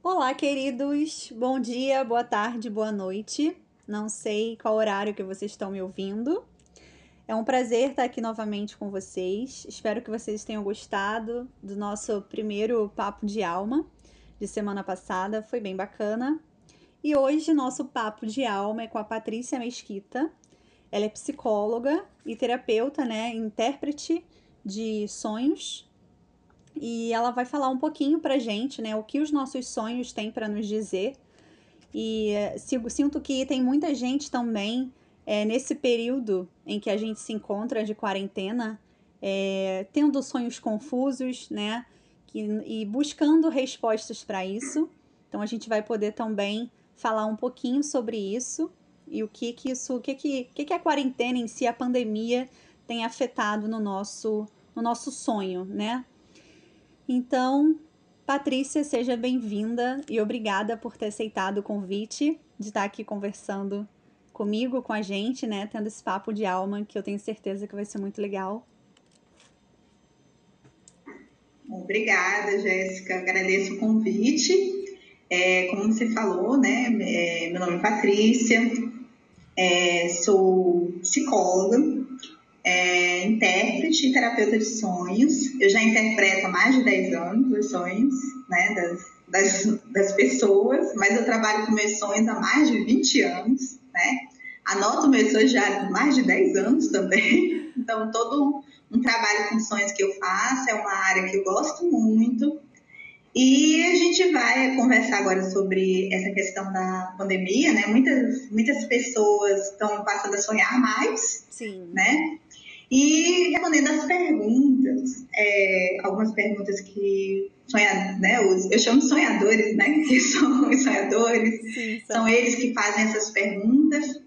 Olá, queridos. Bom dia, boa tarde, boa noite. Não sei qual horário que vocês estão me ouvindo. É um prazer estar aqui novamente com vocês. Espero que vocês tenham gostado do nosso primeiro papo de alma de semana passada. Foi bem bacana. E hoje nosso papo de alma é com a Patrícia Mesquita. Ela é psicóloga e terapeuta, né, intérprete de sonhos e ela vai falar um pouquinho pra gente, né, o que os nossos sonhos têm para nos dizer. E sinto que tem muita gente também é, nesse período em que a gente se encontra de quarentena, é, tendo sonhos confusos, né, que, e buscando respostas para isso. Então a gente vai poder também falar um pouquinho sobre isso e o que que isso, o que que, que que a quarentena em si, a pandemia tem afetado no nosso, no nosso sonho, né? Então, Patrícia, seja bem-vinda e obrigada por ter aceitado o convite de estar aqui conversando comigo, com a gente, né? Tendo esse papo de alma que eu tenho certeza que vai ser muito legal. Obrigada, Jéssica. Agradeço o convite. É, como você falou, né? É, meu nome é Patrícia, é, sou psicóloga, é, intérprete e terapeuta de sonhos. Eu já interpreto há mais de 10 anos os sonhos né, das, das, das pessoas, mas eu trabalho com meus sonhos há mais de 20 anos. Né? Anoto meus sonhos já há mais de 10 anos também. Então, todo um trabalho com sonhos que eu faço é uma área que eu gosto muito. E a gente vai conversar agora sobre essa questão da pandemia, né? Muitas, muitas pessoas estão passando a sonhar mais, Sim. né? E respondendo as perguntas, é, algumas perguntas que sonha, né, os, eu chamo de sonhadores, né, que são os sonhadores, Sim, são eles que fazem essas perguntas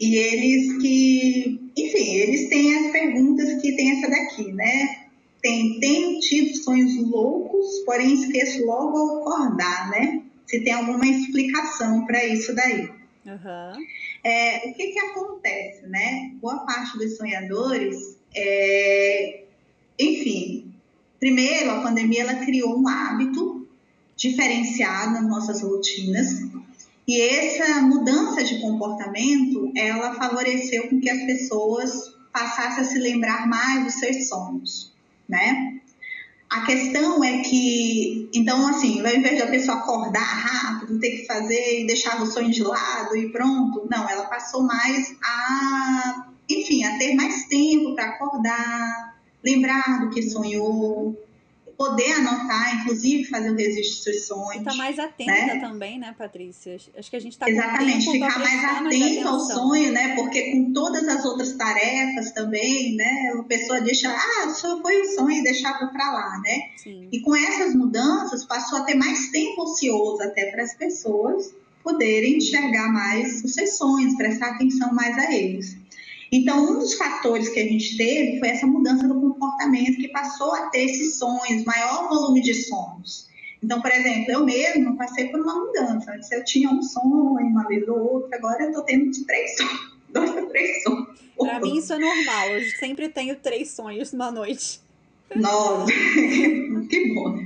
e eles que, enfim, eles têm as perguntas que tem essa daqui, né? Tem, tenho tido sonhos loucos, porém esqueço logo ao acordar, né? Se tem alguma explicação para isso daí. Uhum. É, o que, que acontece, né? Boa parte dos sonhadores, é, enfim, primeiro a pandemia ela criou um hábito diferenciado nas nossas rotinas e essa mudança de comportamento ela favoreceu com que as pessoas passassem a se lembrar mais dos seus sonhos, né? A questão é que, então, assim, ao invés de a pessoa acordar rápido, ter que fazer e deixar o sonho de lado e pronto, não, ela passou mais a, enfim, a ter mais tempo para acordar, lembrar do que sonhou, poder anotar, inclusive fazer o registro de sonhos. Tá mais atenta né? também, né, Patrícia? Acho que a gente está Exatamente, ficar mais atento ao sonho, né? Porque com todas as outras tarefas também, né? A pessoa deixa, ah, só foi o sonho e deixava para lá, né? Sim. E com essas mudanças passou a ter mais tempo ocioso até para as pessoas poderem enxergar mais os seus sonhos, prestar atenção mais a eles. Então, um dos fatores que a gente teve foi essa mudança do comportamento que passou a ter esses sonhos, maior volume de sonhos. Então, por exemplo, eu mesma passei por uma mudança. Antes eu tinha um sonho, uma vez ou outra, agora eu estou tendo três sonhos, dois ou três sonhos. Para mim isso é normal, eu sempre tenho três sonhos numa noite. Nossa, que bom.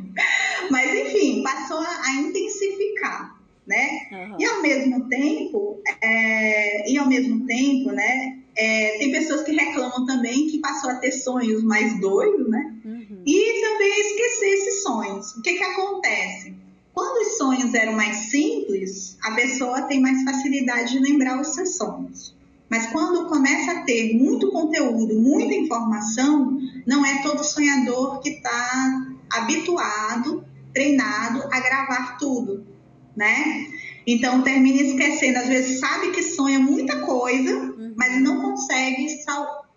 Mas enfim, passou a intensificar, né? Uhum. E ao mesmo tempo, é, e ao mesmo tempo, né? É, tem pessoas que reclamam também que passou a ter sonhos mais doidos, né? Uhum. E também esquecer esses sonhos. O que que acontece? Quando os sonhos eram mais simples, a pessoa tem mais facilidade de lembrar os seus sonhos. Mas quando começa a ter muito conteúdo, muita informação, não é todo sonhador que está habituado, treinado a gravar tudo, né? Então termina esquecendo, às vezes sabe que sonha muita coisa, uhum. mas não consegue,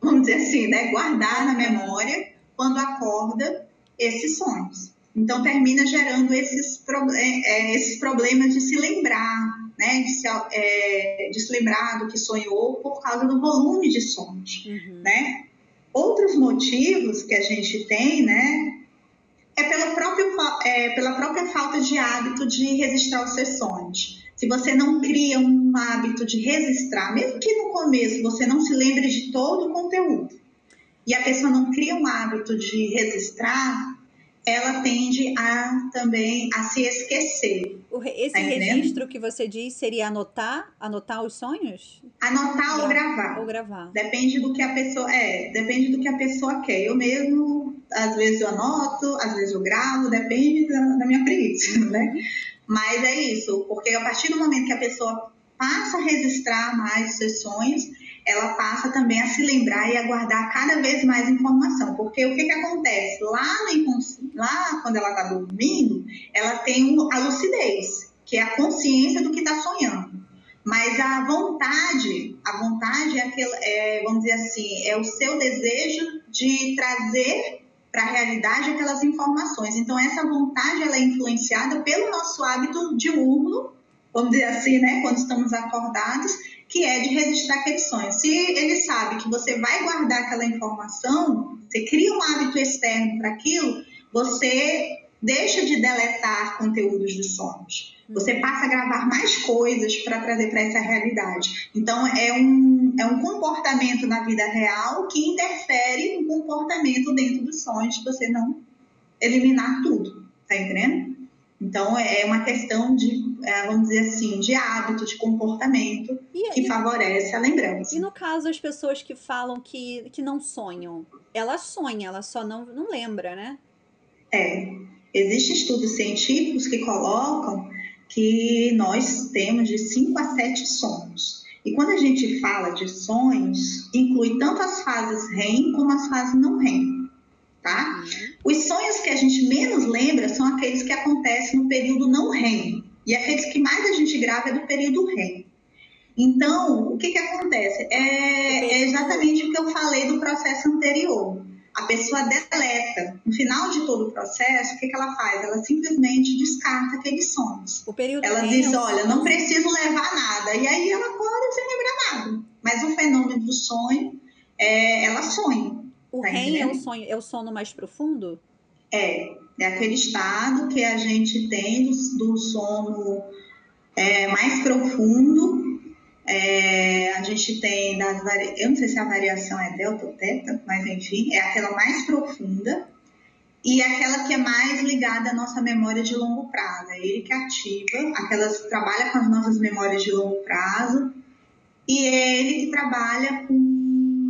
vamos dizer assim, né, guardar na memória quando acorda esses sonhos. Então termina gerando esses, é, é, esses problemas de se lembrar, né, de se, é, de se lembrar do que sonhou por causa do volume de sonhos, uhum. né? Outros motivos que a gente tem, né, é pela própria, é, pela própria falta de hábito de registrar os seus sonhos. Se você não cria um hábito de registrar, mesmo que no começo você não se lembre de todo o conteúdo, e a pessoa não cria um hábito de registrar, ela tende a também a se esquecer. Esse tá registro que você diz seria anotar, anotar os sonhos? Anotar ou gravar. Ou gravar. Depende do que a pessoa é, depende do que a pessoa quer. Eu mesmo, às vezes eu anoto, às vezes eu gravo, depende da, da minha preguiça, né? Uhum. Mas é isso, porque a partir do momento que a pessoa passa a registrar mais os seus sonhos, ela passa também a se lembrar e a guardar cada vez mais informação. Porque o que, que acontece? Lá, no lá quando ela está dormindo, ela tem a lucidez, que é a consciência do que está sonhando. Mas a vontade, a vontade é, aquele, é, vamos dizer assim, é o seu desejo de trazer para a realidade aquelas informações. Então, essa vontade ela é influenciada pelo nosso hábito diurno, vamos dizer assim, né, quando estamos acordados, que é de registrar aqueles sonhos. Se ele sabe que você vai guardar aquela informação, você cria um hábito externo para aquilo, você deixa de deletar conteúdos dos sonhos. Você passa a gravar mais coisas para trazer para essa realidade. Então, é um, é um comportamento na vida real que interfere no comportamento dentro dos sonhos, você não eliminar tudo. Tá entendendo? Então, é uma questão de, é, vamos dizer assim, de hábito, de comportamento e, que e, favorece a lembrança. E no caso, as pessoas que falam que, que não sonham, ela sonha, ela só não, não lembra, né? É. Existem estudos científicos que colocam que nós temos de 5 a 7 sonhos. E quando a gente fala de sonhos, inclui tanto as fases REM como as fases não REM tá? Uhum. Os sonhos que a gente menos lembra são aqueles que acontecem no período não REM. E aqueles que mais a gente grava é do período REM. Então, o que, que acontece? É, é exatamente o que eu falei do processo anterior. A pessoa deleta. No final de todo o processo, o que, que ela faz? Ela simplesmente descarta aqueles sonhos. O período ela REM diz: olha, não preciso levar nada. E aí ela acorda sem lembrar nada. Mas o fenômeno do sonho, é, ela sonha. O tá REM é o sonho, é o sono mais profundo? É, é aquele estado que a gente tem do, do sono é, mais profundo. É, a gente tem das eu não sei se a variação é delta ou teta, mas enfim, é aquela mais profunda e aquela que é mais ligada à nossa memória de longo prazo. É ele que ativa, aquelas trabalha com as nossas memórias de longo prazo e é ele que trabalha com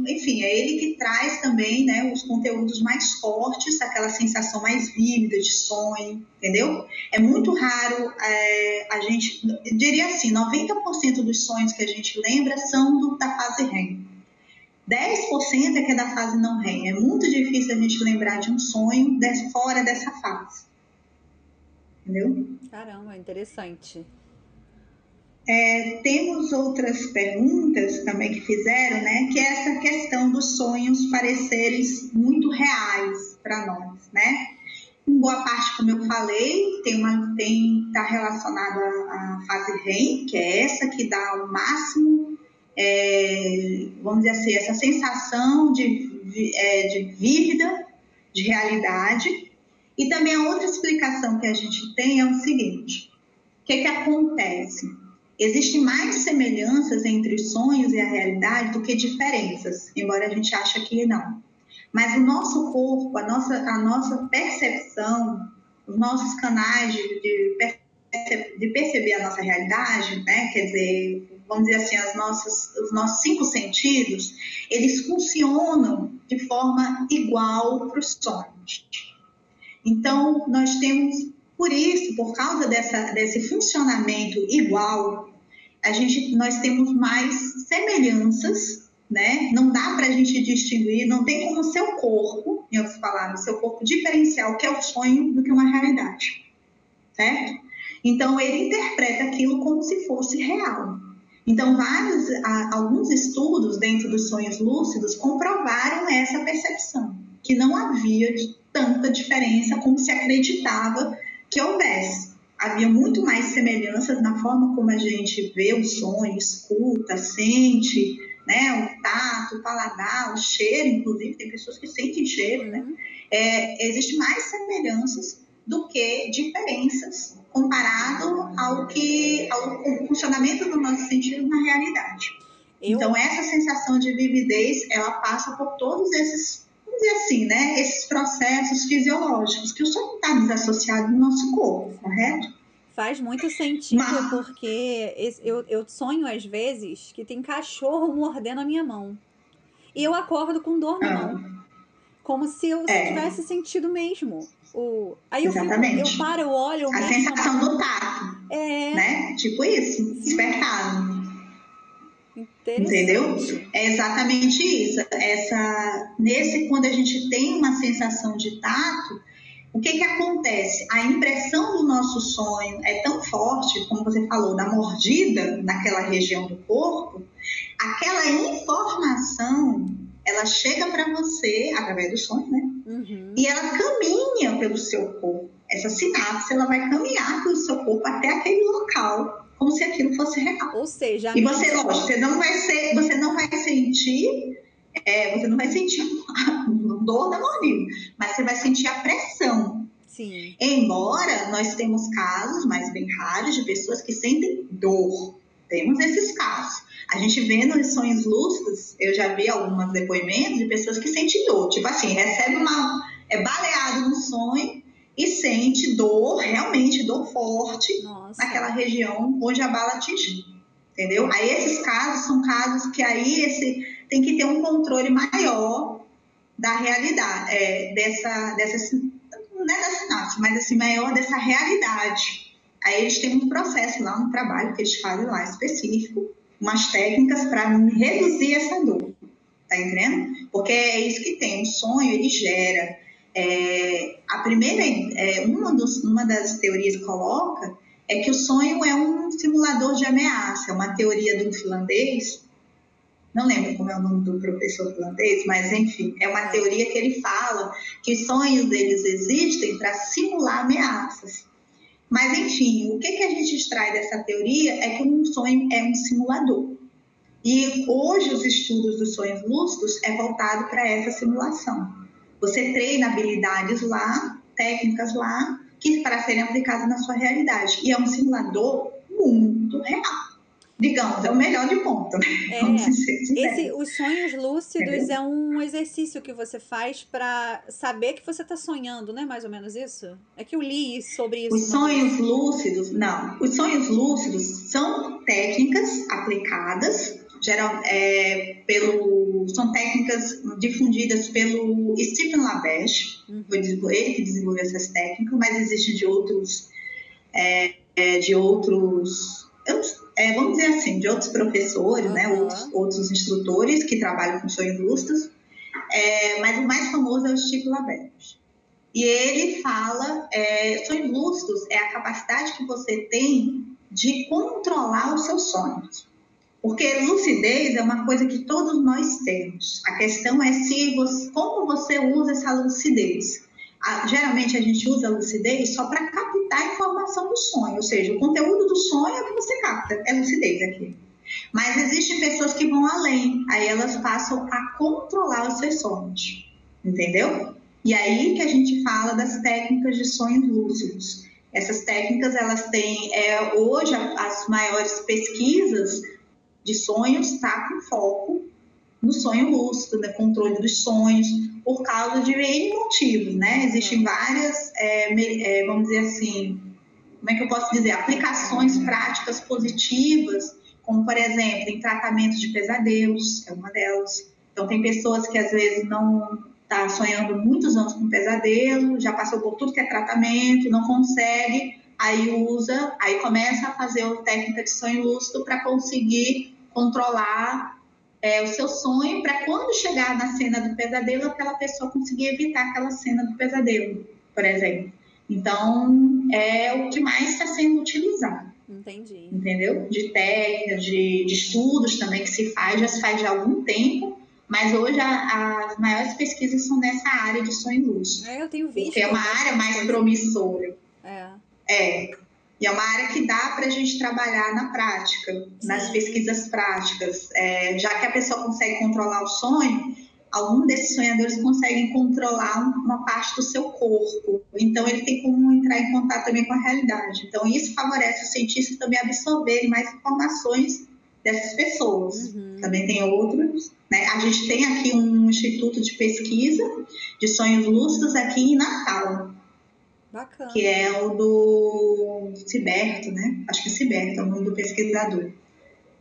enfim, é ele que traz também né, os conteúdos mais fortes, aquela sensação mais vívida de sonho, entendeu? É muito raro é, a gente, diria assim, 90% dos sonhos que a gente lembra são do, da fase REM. 10% é que é da fase não REM. É muito difícil a gente lembrar de um sonho fora dessa fase. Entendeu? Caramba, interessante. É, temos outras perguntas também que fizeram, né? Que é essa questão dos sonhos parecerem muito reais para nós, né? Em boa parte, como eu falei, tem uma tem está relacionado à, à, fase REM, que é essa que dá o máximo, é, vamos dizer assim, essa sensação de, é, de vívida, de realidade. E também a outra explicação que a gente tem é o seguinte: o que, que acontece? Existem mais semelhanças entre os sonhos e a realidade do que diferenças, embora a gente ache que não. Mas o nosso corpo, a nossa, a nossa percepção, os nossos canais de, de, de perceber a nossa realidade, né? quer dizer, vamos dizer assim, as nossas, os nossos cinco sentidos, eles funcionam de forma igual para os sonhos. Então, nós temos por isso, por causa dessa, desse funcionamento igual, a gente, nós temos mais semelhanças, né? Não dá para a gente distinguir, não tem como o seu corpo, em outras palavras, seu corpo diferenciar o que é o sonho do que uma realidade, certo? Então, ele interpreta aquilo como se fosse real. Então, vários, alguns estudos dentro dos sonhos lúcidos comprovaram essa percepção, que não havia tanta diferença como se acreditava que houvesse. Havia muito mais semelhanças na forma como a gente vê o sonho, escuta, sente, né? O tato, o paladar, o cheiro, inclusive, tem pessoas que sentem cheiro, né? Uhum. É, existe mais semelhanças do que diferenças comparado ao que ao funcionamento do nosso sentido na realidade. Eu... Então essa sensação de vividez, ela passa por todos esses dizer assim, né, esses processos fisiológicos, que o sonho está desassociado do nosso corpo, correto? Faz muito sentido, Mas... porque eu, eu sonho às vezes que tem cachorro mordendo a minha mão. E eu acordo com dor na ah. mão. Como se eu é. tivesse sentido mesmo. O... Aí Exatamente. eu, fico, eu paro, eu olho. Eu a sensação do tato. É. Né? Tipo isso, despertado. Entendeu? É exatamente isso. Essa, nesse, quando a gente tem uma sensação de tato, o que, que acontece? A impressão do nosso sonho é tão forte, como você falou, da mordida naquela região do corpo, aquela informação ela chega para você através do sonho, né? Uhum. E ela caminha pelo seu corpo. Essa sinapse ela vai caminhar pelo seu corpo até aquele local, como se aquilo fosse real. Ou seja, e você, lógico, você não vai ser, você não vai sentir, é, você não vai sentir dor da mordida, mas você vai sentir a pressão. Sim. Embora nós temos casos, mas bem raros, de pessoas que sentem dor. Temos esses casos. A gente vê nos sonhos lúcidos, eu já vi alguns depoimentos de pessoas que sentem dor. Tipo assim, recebe uma. é baleado no sonho e sente dor, realmente dor forte, Nossa. naquela região onde a bala atingiu. Entendeu? Aí esses casos são casos que aí esse tem que ter um controle maior da realidade, é, dessa, dessa, não é da sinapse, mas assim, maior dessa realidade. Aí eles têm um processo lá, um trabalho que eles fazem lá específico, umas técnicas para reduzir essa dor. Tá entendendo? Porque é isso que tem. O sonho, ele gera. É, a primeira, é, uma, dos, uma das teorias coloca é que o sonho é um simulador de ameaça. É uma teoria de um finlandês, não lembro como é o nome do professor finlandês, mas enfim, é uma teoria que ele fala que os sonhos deles existem para simular ameaças. Mas, enfim, o que, que a gente extrai dessa teoria é que um sonho é um simulador. E hoje os estudos dos sonhos lúcidos é voltado para essa simulação. Você treina habilidades lá, técnicas lá, que para serem aplicadas na sua realidade. E é um simulador muito real digamos, é o melhor de ponta. Né? É, esse, os sonhos lúcidos Entendeu? é um exercício que você faz para saber que você está sonhando, não é mais ou menos isso? É que eu li sobre isso. Os sonhos lúcidos, não. Os sonhos lúcidos são técnicas aplicadas, geral, é, pelo, são técnicas difundidas pelo Stephen Labesh, uhum. foi ele que desenvolveu essas técnicas, mas existem de outros, é, é de outros, é, vamos dizer assim, de outros professores, uhum. né, outros, outros instrutores que trabalham com sonhos lustros, é, mas o mais famoso é o Steve Laberte. E ele fala, é, sonhos lustros é a capacidade que você tem de controlar os seus sonhos. Porque lucidez é uma coisa que todos nós temos. A questão é se você, como você usa essa lucidez a, geralmente a gente usa a lucidez só para captar a informação do sonho, ou seja, o conteúdo do sonho é o que você capta, é lucidez aqui. Mas existem pessoas que vão além, aí elas passam a controlar os seus sonhos, entendeu? E aí que a gente fala das técnicas de sonhos lúcidos. Essas técnicas, elas têm, é, hoje, as maiores pesquisas de sonhos está com foco no sonho lúcido, no controle dos sonhos, por causa de N motivos, né? Existem várias, é, é, vamos dizer assim, como é que eu posso dizer, aplicações práticas positivas, como, por exemplo, em tratamento de pesadelos, é uma delas. Então, tem pessoas que às vezes não está sonhando muitos anos com pesadelo, já passou por tudo que é tratamento, não consegue, aí usa, aí começa a fazer a técnica de sonho lúcido para conseguir controlar é, o seu sonho para quando chegar na cena do pesadelo, aquela pessoa conseguir evitar aquela cena do pesadelo, por exemplo. Então, é o que mais está sendo utilizado. Entendi. Entendeu? De técnicas, de, de, estudos também que se faz, já se faz há algum tempo, mas hoje a, as maiores pesquisas são nessa área de sonho lúcido. É, eu tenho visto. Porque é uma área mais promissora. É. É. E é uma área que dá para a gente trabalhar na prática, Sim. nas pesquisas práticas. É, já que a pessoa consegue controlar o sonho, algum desses sonhadores conseguem controlar uma parte do seu corpo. Então, ele tem como entrar em contato também com a realidade. Então, isso favorece os cientistas também absorverem mais informações dessas pessoas. Uhum. Também tem outros. Né? A gente tem aqui um instituto de pesquisa de sonhos lúcidos aqui em Natal. Bacana. Que é o do Ciberto, né? Acho que é Ciberto, é o nome do pesquisador.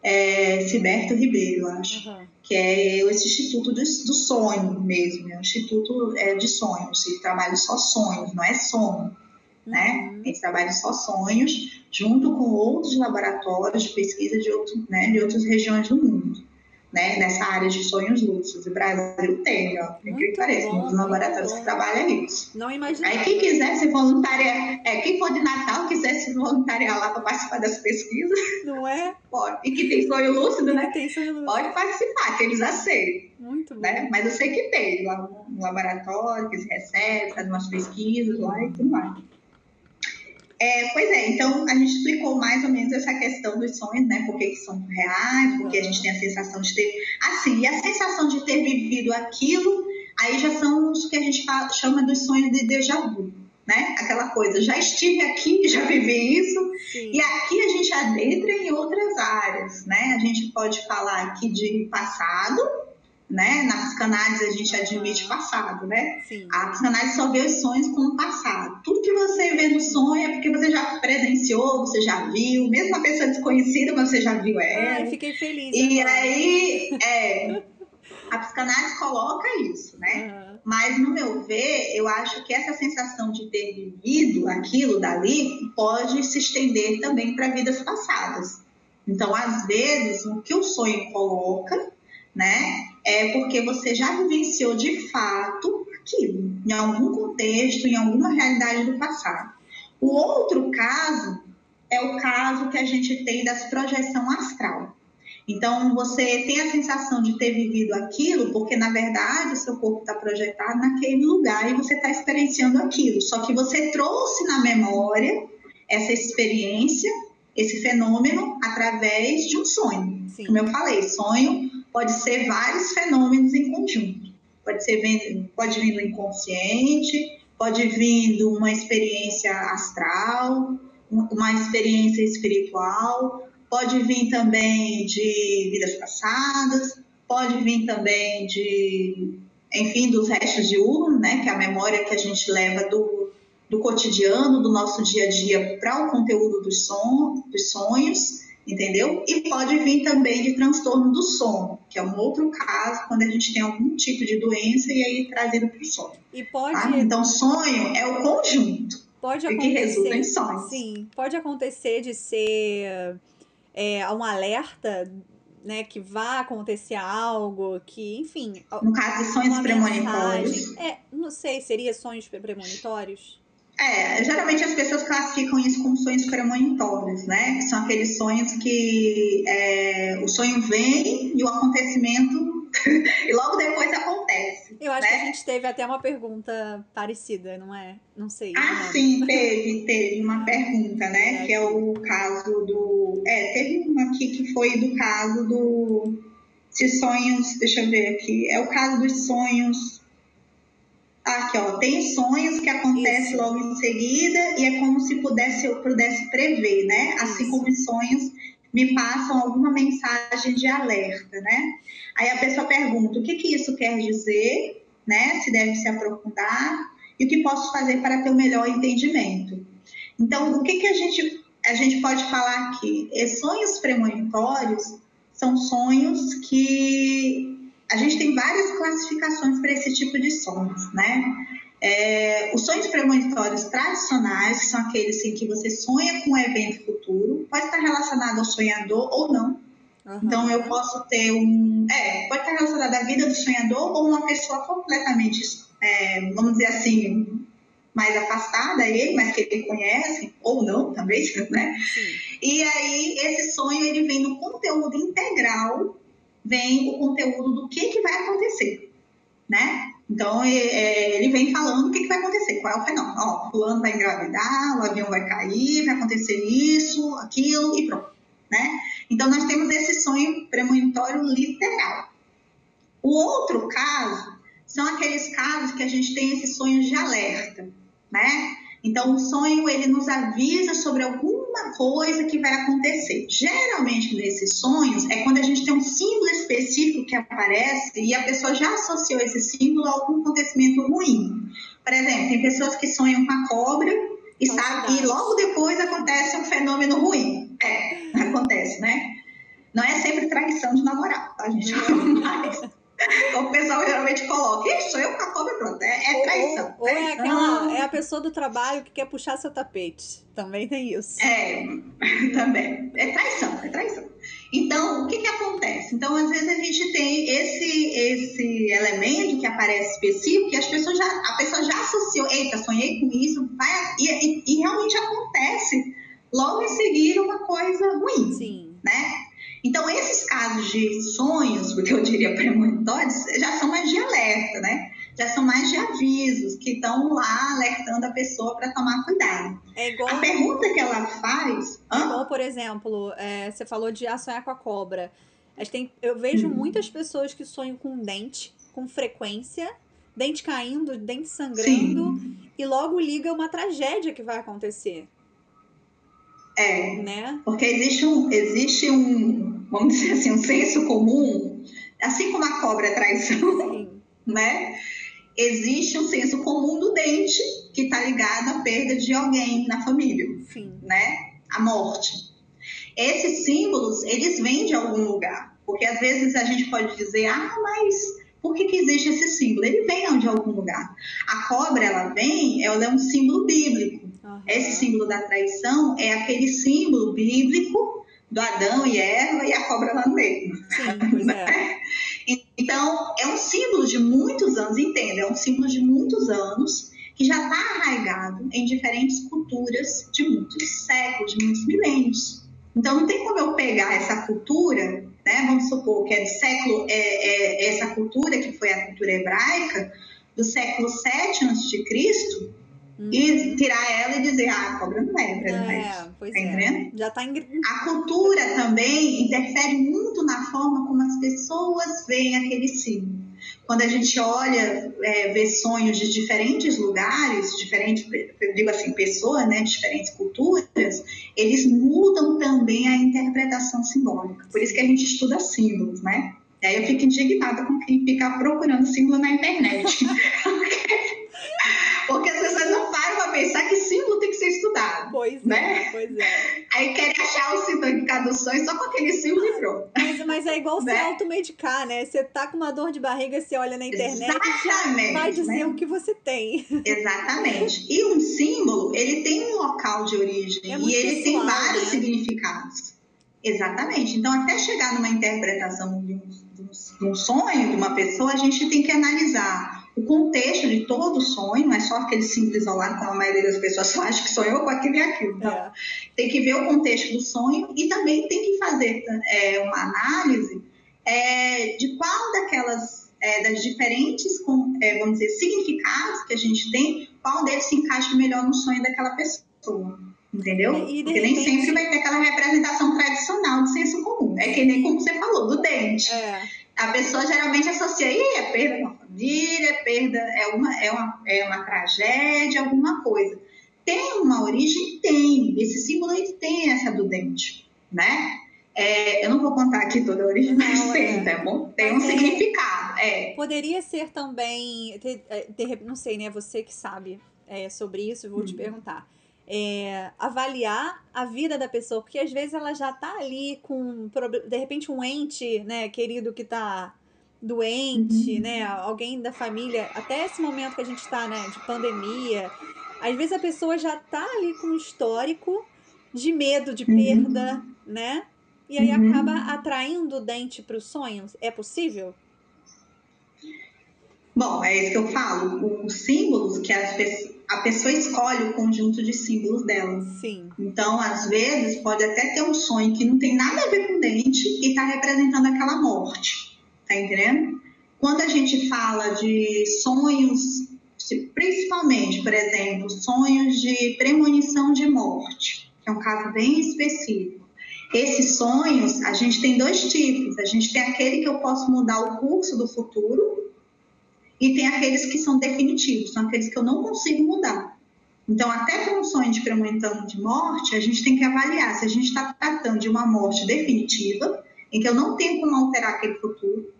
É Ciberto Ribeiro, acho. Uhum. Que é esse Instituto do, do Sonho mesmo. É um instituto é, de sonhos. Ele trabalha só sonhos, não é sono. Né? Uhum. Eles trabalham só sonhos, junto com outros laboratórios de pesquisa de, outro, né, de outras regiões do mundo né, nessa área de sonhos lúcidos. O Brasil tem, ó, tem que pareça, um dos laboratórios que trabalha nisso. Não imagina. Aí quem quiser se voluntariar, é, quem for de Natal quiser se voluntariar lá para participar das pesquisas, não é? Pode. E que tem sonho lúcido, né? Tem sonho lúcido. Pode participar, que eles aceitam. Muito bom. Né? Mas eu sei que tem lá um laboratório que eles recebem, fazem umas pesquisas lá e tudo mais. É, pois é, então a gente explicou mais ou menos essa questão dos sonhos, né? Por que, são reais, porque a gente tem a sensação de ter. Assim, e a sensação de ter vivido aquilo, aí já são os que a gente fala, chama dos sonhos de déjà vu, né? Aquela coisa, já estive aqui, já vivi isso, Sim. e aqui a gente adentra em outras áreas, né? A gente pode falar aqui de passado, né? Na psicanálise a gente admite passado, né? Sim. A psicanálise só vê os sonhos como passado. Tudo que você vê no sonho é porque você já presenciou, você já viu, mesmo uma pessoa desconhecida, mas você já viu ela. Ai, fiquei feliz. E agora. aí, é, a psicanálise coloca isso, né? Uhum. Mas, no meu ver, eu acho que essa sensação de ter vivido aquilo dali pode se estender também para vidas passadas. Então, às vezes, o que o sonho coloca né? É porque você já vivenciou de fato aquilo, em algum contexto, em alguma realidade do passado. O outro caso é o caso que a gente tem das projeção astral. Então, você tem a sensação de ter vivido aquilo, porque na verdade o seu corpo está projetado naquele lugar e você está experienciando aquilo. Só que você trouxe na memória essa experiência, esse fenômeno, através de um sonho. Sim. Como eu falei, sonho pode ser vários fenômenos em conjunto. Pode ser pode vir do inconsciente, pode vir de uma experiência astral, uma experiência espiritual, pode vir também de vidas passadas, pode vir também de, enfim, dos restos de urno, né, que é a memória que a gente leva do, do cotidiano, do nosso dia a dia para o conteúdo dos, son, dos sonhos entendeu? E pode vir também de transtorno do sono, que é um outro caso quando a gente tem algum tipo de doença e aí trazido para o sono. E pode. Tá? Então, sonho é o conjunto. Pode acontecer. Que resulta em sonhos. Sim, pode acontecer de ser é, um alerta. Né, que vai acontecer algo, que, enfim. No caso de sonhos premonitórios. É, não sei, seria sonhos premonitórios? É, geralmente as pessoas classificam isso como sonhos premonitórios, né? Que são aqueles sonhos que é, o sonho vem e o acontecimento e logo depois acontece. Eu acho né? que a gente teve até uma pergunta parecida, não é? Não sei. Ah, não sim, teve, teve uma pergunta, né? É. Que é o caso do. É, teve uma aqui que foi do caso do. Se sonhos. Deixa eu ver aqui. É o caso dos sonhos Aqui, ó, tem sonhos que acontecem logo em seguida e é como se pudesse, eu pudesse prever, né? Assim como os sonhos me passam alguma mensagem de alerta, né? Aí a pessoa pergunta o que, que isso quer dizer, né? Se deve se aprofundar e o que posso fazer para ter o um melhor entendimento. Então, o que, que a gente a gente pode falar aqui? E sonhos premonitórios são sonhos que a gente tem várias classificações para esse tipo de sonhos, né? É, os sonhos premonitórios tradicionais, que são aqueles em que você sonha com um evento futuro, pode estar relacionado ao sonhador ou não. Uhum. Então, eu posso ter um. É, pode estar relacionado à vida do sonhador ou uma pessoa completamente, é, vamos dizer assim, mais afastada a ele, mas que ele conhece, ou não também, né? Sim. E aí, esse sonho ele vem no conteúdo integral vem o conteúdo do que, que vai acontecer, né? Então, é, ele vem falando o que, que vai acontecer, qual é o fenômeno. Ó, fulano vai engravidar, o avião vai cair, vai acontecer isso, aquilo e pronto, né? Então, nós temos esse sonho premonitório literal. O outro caso são aqueles casos que a gente tem esses sonhos de alerta, né? Então, o sonho, ele nos avisa sobre alguma coisa que vai acontecer. Geralmente nesses sonhos é quando a gente tem um símbolo específico que aparece e a pessoa já associou esse símbolo a algum acontecimento ruim. Por exemplo, tem pessoas que sonham com a cobra e, sabe, e logo depois acontece um fenômeno ruim. É, acontece, né? Não é sempre traição de namorado, tá, gente? Mas o pessoal geralmente coloca, isso, eu com a cobra, pronto, é, é traição. Ou, ou é, aquela, é a pessoa do trabalho que quer puxar seu tapete. Também tem isso. É, também. É traição, é traição. Então, o que que acontece? Então, às vezes a gente tem esse esse elemento que aparece específico que as pessoas já, a pessoa já associou, eita, sonhei com isso, vai, e, e, e realmente acontece logo em seguida uma coisa ruim, Sim. né? Então, esses casos de sonhos, porque eu diria premonitórios, já são mais de alerta, né? Já são mais de avisos que estão lá alertando a pessoa para tomar cuidado. É igual... A pergunta que ela faz. É igual, por exemplo, é, você falou de ah, sonhar com a cobra. Tem, eu vejo hum. muitas pessoas que sonham com dente, com frequência, dente caindo, dente sangrando, Sim. e logo liga uma tragédia que vai acontecer. É, né? porque existe um, existe um, vamos dizer assim, um senso comum, assim como a cobra é traição, Sim. né? Existe um senso comum do dente que está ligado à perda de alguém na família, Sim. né? A morte. Esses símbolos, eles vêm de algum lugar, porque às vezes a gente pode dizer, ah, mas por que, que existe esse símbolo? Ele vem de algum lugar. A cobra, ela vem, ela é um símbolo bíblico. Uhum. Esse símbolo da traição é aquele símbolo bíblico do Adão e Eva e a cobra lá no meio. Sim, é. Então, é um símbolo de muitos anos, entenda, é um símbolo de muitos anos que já está arraigado em diferentes culturas de muitos séculos, de muitos milênios. Então, não tem como eu pegar essa cultura, né, vamos supor que é do século, é, é, essa cultura que foi a cultura hebraica, do século 7 a.C., Uhum. E tirar ela e dizer, ah, a cobra não é representante. É, pois tá é. Já tá em... A cultura também interfere muito na forma como as pessoas veem aquele símbolo. Quando a gente olha, é, vê sonhos de diferentes lugares, diferentes, digo assim, pessoas, né, diferentes culturas, eles mudam também a interpretação simbólica. Por isso que a gente estuda símbolos, né? E aí eu fico indignada com quem fica procurando símbolo na internet. Porque as pessoas não param para pensar que símbolo tem que ser estudado. Pois é, né? é, pois é. Aí querem achar o significado do sonho só com aquele símbolo e pronto. Mas, mas é igual né? se automedicar, né? Você tá com uma dor de barriga, você olha na internet Exatamente, já vai dizer né? o que você tem. Exatamente. E um símbolo, ele tem um local de origem é e ele pessoal, tem vários né? significados. Exatamente. Então, até chegar numa interpretação de um, de um sonho de uma pessoa, a gente tem que analisar o contexto de todo o sonho, não é só aquele simples isolado, como a maioria das pessoas acha que sonhou com aquilo e aquilo. Não. É. Tem que ver o contexto do sonho e também tem que fazer é, uma análise é, de qual daquelas, é, das diferentes, com, é, vamos dizer, significados que a gente tem, qual deles se encaixa melhor no sonho daquela pessoa. Entendeu? Porque repente... nem sempre vai ter aquela representação tradicional de senso comum. É que nem como você falou, do dente. É a pessoa geralmente associa, Ih, é perda de uma família, é perda, é uma, é, uma, é uma tragédia, alguma coisa. Tem uma origem? Tem. Esse símbolo ele tem essa do dente, né? É, eu não vou contar aqui toda a origem, mas não, tem, é. tá bom? Tem um é, significado. É. Poderia ser também, de, de, não sei, né? Você que sabe é, sobre isso, eu vou hum. te perguntar é, avaliar a vida da pessoa, porque às vezes ela já tá ali com, de repente, um ente, né, querido que tá doente, uhum. né, alguém da família, até esse momento que a gente tá, né, de pandemia, às vezes a pessoa já tá ali com um histórico de medo de perda, uhum. né, e aí uhum. acaba atraindo o dente para os sonhos. É possível? Bom, é isso que eu falo. Os símbolos que as pessoas a pessoa escolhe o conjunto de símbolos dela. Sim. Então, às vezes, pode até ter um sonho que não tem nada a ver com dente e está representando aquela morte. Tá entendendo? Quando a gente fala de sonhos, principalmente, por exemplo, sonhos de premonição de morte, que é um caso bem específico. Esses sonhos, a gente tem dois tipos. A gente tem aquele que eu posso mudar o curso do futuro, e tem aqueles que são definitivos, são aqueles que eu não consigo mudar. Então, até para um sonho de premonição de morte, a gente tem que avaliar se a gente está tratando de uma morte definitiva, em que eu não tenho como alterar aquele futuro,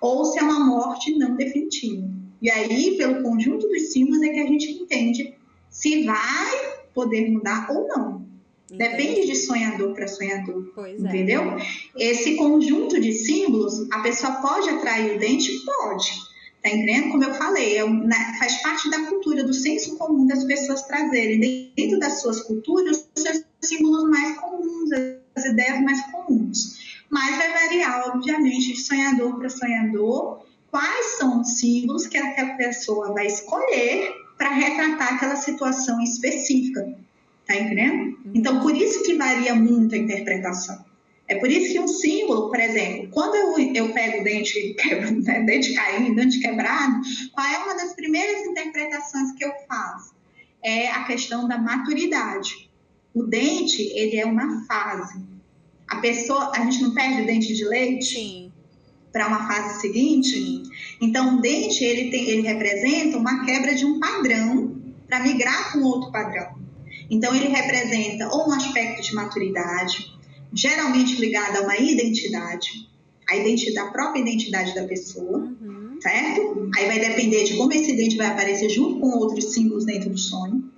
ou se é uma morte não definitiva. E aí, pelo conjunto dos símbolos, é que a gente entende se vai poder mudar ou não. Entendi. Depende de sonhador para sonhador. Pois é. entendeu? É. Esse conjunto de símbolos, a pessoa pode atrair o dente? Pode Tá entendendo? Como eu falei, é, né, faz parte da cultura, do senso comum das pessoas trazerem dentro das suas culturas os seus símbolos mais comuns, as ideias mais comuns. Mas vai variar, obviamente, de sonhador para sonhador, quais são os símbolos que aquela pessoa vai escolher para retratar aquela situação específica. Tá entendendo? Então, por isso que varia muito a interpretação. É por isso que um símbolo, por exemplo, quando eu, eu pego o dente, né, dente caindo, dente quebrado, qual é uma das primeiras interpretações que eu faço? É a questão da maturidade. O dente, ele é uma fase. A pessoa, a gente não perde o dente de leite para uma fase seguinte? Sim. Então, o dente, ele, tem, ele representa uma quebra de um padrão para migrar para um outro padrão. Então, ele representa ou um aspecto de maturidade, geralmente ligada a uma identidade, a, identidade, a própria identidade da pessoa, uhum. certo? Aí vai depender de como esse dente vai aparecer junto com outros símbolos dentro do sonho.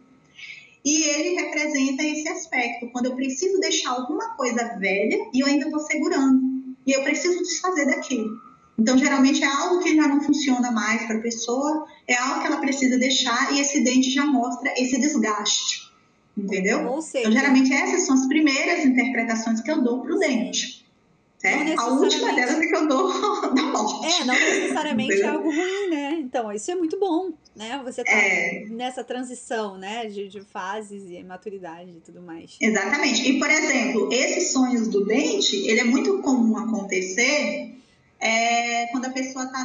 E ele representa esse aspecto, quando eu preciso deixar alguma coisa velha e eu ainda estou segurando. E eu preciso desfazer daquilo. Então, geralmente é algo que já não funciona mais para a pessoa, é algo que ela precisa deixar e esse dente já mostra esse desgaste. Entendeu? Ou seja, então, geralmente essas são as primeiras interpretações que eu dou para o dente. Certo? A última delas é que eu dou da morte. É, não necessariamente é algo ruim, né? Então, isso é muito bom, né? Você tá é... nessa transição, né? De, de fases e maturidade e tudo mais. Exatamente. E, por exemplo, esses sonhos do dente, ele é muito comum acontecer é, quando a pessoa está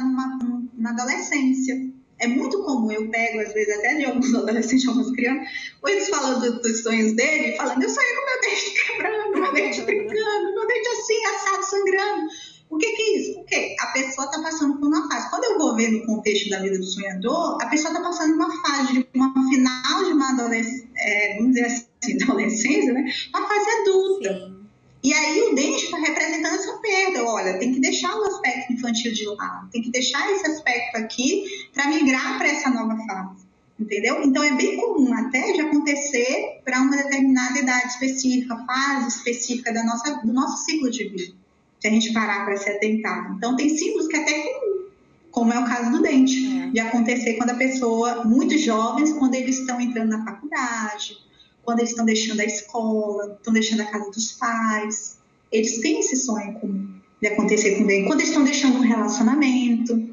na adolescência é muito comum, eu pego, às vezes, até de alguns adolescentes, algumas crianças, ou eles falam do, dos sonhos dele, falando, eu sonhei com meu dente quebrando, meu dente brincando, meu dente assim, assado, sangrando. O que, que é isso? Porque a pessoa está passando por uma fase. Quando eu vou ver no contexto da vida do sonhador, a pessoa está passando uma fase, de uma final de uma adolescência, é, vamos dizer assim, adolescência, né? Uma fase adulta. Sim. E aí o dente está representando essa perda. Olha, tem que deixar o aspecto infantil de lado, tem que deixar esse aspecto aqui para migrar para essa nova fase. Entendeu? Então é bem comum até de acontecer para uma determinada idade específica, fase específica da nossa, do nosso ciclo de vida. Se a gente parar para se atentar. Então tem símbolos que é até comum, como é o caso do dente, é. de acontecer quando a pessoa, muito jovens, quando eles estão entrando na faculdade, quando eles estão deixando a escola, estão deixando a casa dos pais. Eles têm esse sonho comum de acontecer com eles. Quando eles estão deixando um relacionamento,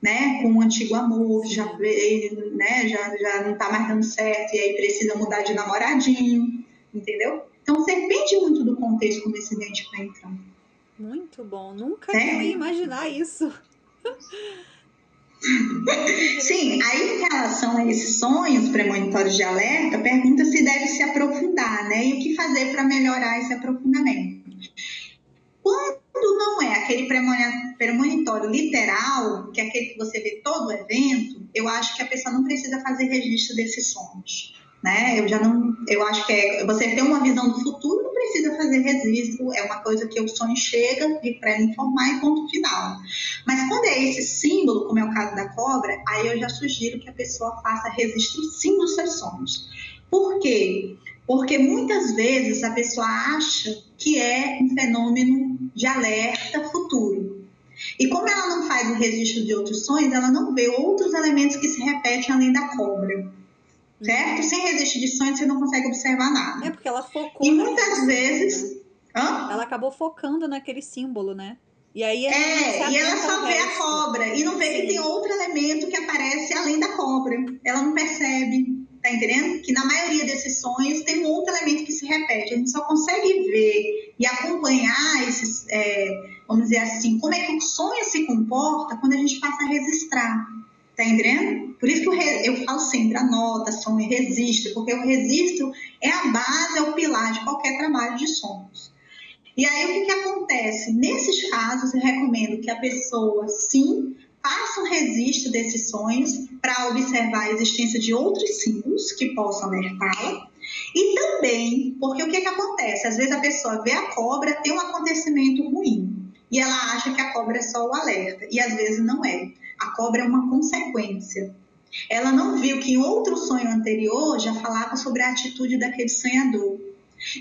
né, com um antigo amor, já, ele, né, já, já não está mais dando certo e aí precisa mudar de namoradinho, entendeu? Então depende muito do contexto como esse dente está entrando. Muito bom, nunca é. ia imaginar isso. Sim, aí em relação a esses sonhos premonitórios de alerta, pergunta se deve se aprofundar, né? E o que fazer para melhorar esse aprofundamento. Quando não é aquele premonitório literal, que é aquele que você vê todo o evento, eu acho que a pessoa não precisa fazer registro desses sonhos né? Eu já não, eu acho que é, você ter uma visão do futuro não precisa fazer registro, é uma coisa que o sonho chega para informar e ponto final. Mas quando é esse símbolo, como é o caso da cobra, aí eu já sugiro que a pessoa faça registro sim dos seus sonhos. Por quê? Porque muitas vezes a pessoa acha que é um fenômeno de alerta futuro. E como ela não faz o registro de outros sonhos, ela não vê outros elementos que se repetem além da cobra certo? Sem registro de sonho, você não consegue observar nada. É porque ela focou. E muitas vezes. Né? Ela acabou focando naquele símbolo, né? E aí é, e ela só vê a cobra e não vê Sim. que tem outro elemento que aparece além da cobra. Ela não percebe, tá entendendo? Que na maioria desses sonhos tem um outro elemento que se repete. A gente só consegue ver e acompanhar esses, é, vamos dizer assim, como é que o sonho se comporta quando a gente passa a registrar. Tá entendendo? Por isso que eu, eu falo sempre, anota, sonho, registro, porque o registro é a base, é o pilar de qualquer trabalho de sonhos. E aí o que, que acontece? Nesses casos, eu recomendo que a pessoa, sim, faça um registro desses sonhos, para observar a existência de outros símbolos que possam alertá-la. E também, porque o que, que acontece? Às vezes a pessoa vê a cobra, tem um acontecimento ruim, e ela acha que a cobra é só o alerta, e às vezes não é. A cobra é uma consequência. Ela não viu que em outro sonho anterior já falava sobre a atitude daquele sonhador.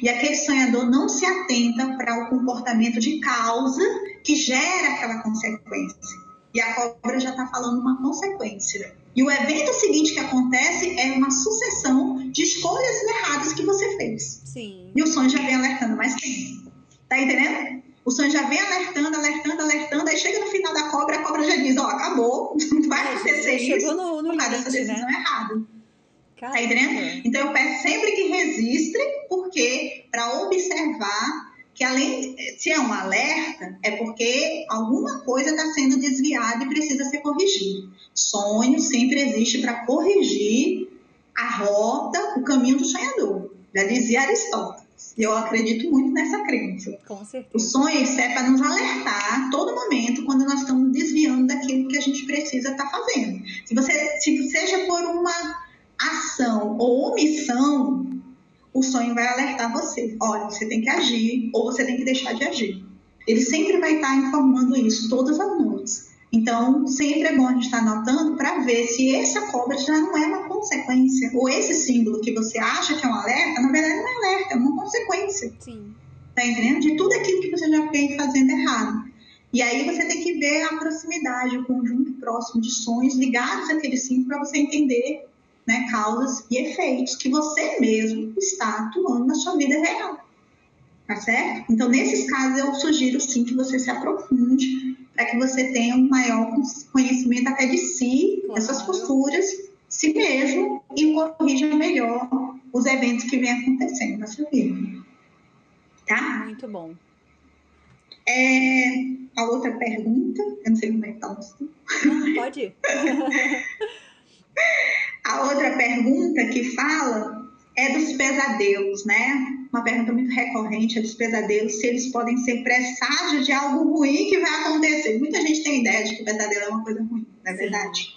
E aquele sonhador não se atenta para o comportamento de causa que gera aquela consequência. E a cobra já está falando uma consequência. E o evento seguinte que acontece é uma sucessão de escolhas erradas que você fez. Sim. E o sonho já vem alertando mais tempo. Tá entendendo? O sonho já vem alertando, alertando, alertando, aí chega no final da cobra, a cobra já diz, ó, acabou, não vai acontecer Chegou isso no, no dessa limite, decisão né? errada. Caramba. Tá entendendo? Então eu peço sempre que registrem, porque para observar que além, se é um alerta, é porque alguma coisa está sendo desviada e precisa ser corrigido. Sonho sempre existe para corrigir a rota, o caminho do sonhador. Já dizia Aristóteles. E eu acredito muito nessa crença. Com O certeza. sonho isso é para nos alertar a todo momento quando nós estamos desviando daquilo que a gente precisa estar fazendo. Se você, se seja por uma ação ou omissão, o sonho vai alertar você. Olha, você tem que agir ou você tem que deixar de agir. Ele sempre vai estar informando isso todas as noites. Então, sempre é bom a gente estar anotando para ver se essa cobra já não é uma consequência. Ou esse símbolo que você acha que é um alerta, na verdade não é alerta, é uma consequência. Sim. Tá entendendo? De tudo aquilo que você já vem fazendo errado. E aí você tem que ver a proximidade, o conjunto próximo de sonhos ligados àquele símbolo para você entender né, causas e efeitos que você mesmo está atuando na sua vida real. Tá certo? Então, nesses casos, eu sugiro sim que você se aprofunde para que você tenha um maior conhecimento até de si, Claro. das suas posturas, si mesmo e corrija melhor os eventos que vêm acontecendo na sua vida. Tá? Muito bom. É, a outra pergunta, eu não sei como é que tá o. Não, pode ir. A outra pergunta que fala é dos pesadelos, né? Uma pergunta muito recorrente é dos pesadelos, se eles podem ser presságio de algo ruim que vai acontecer. Muita gente tem ideia de que o pesadelo é uma coisa ruim, não é verdade?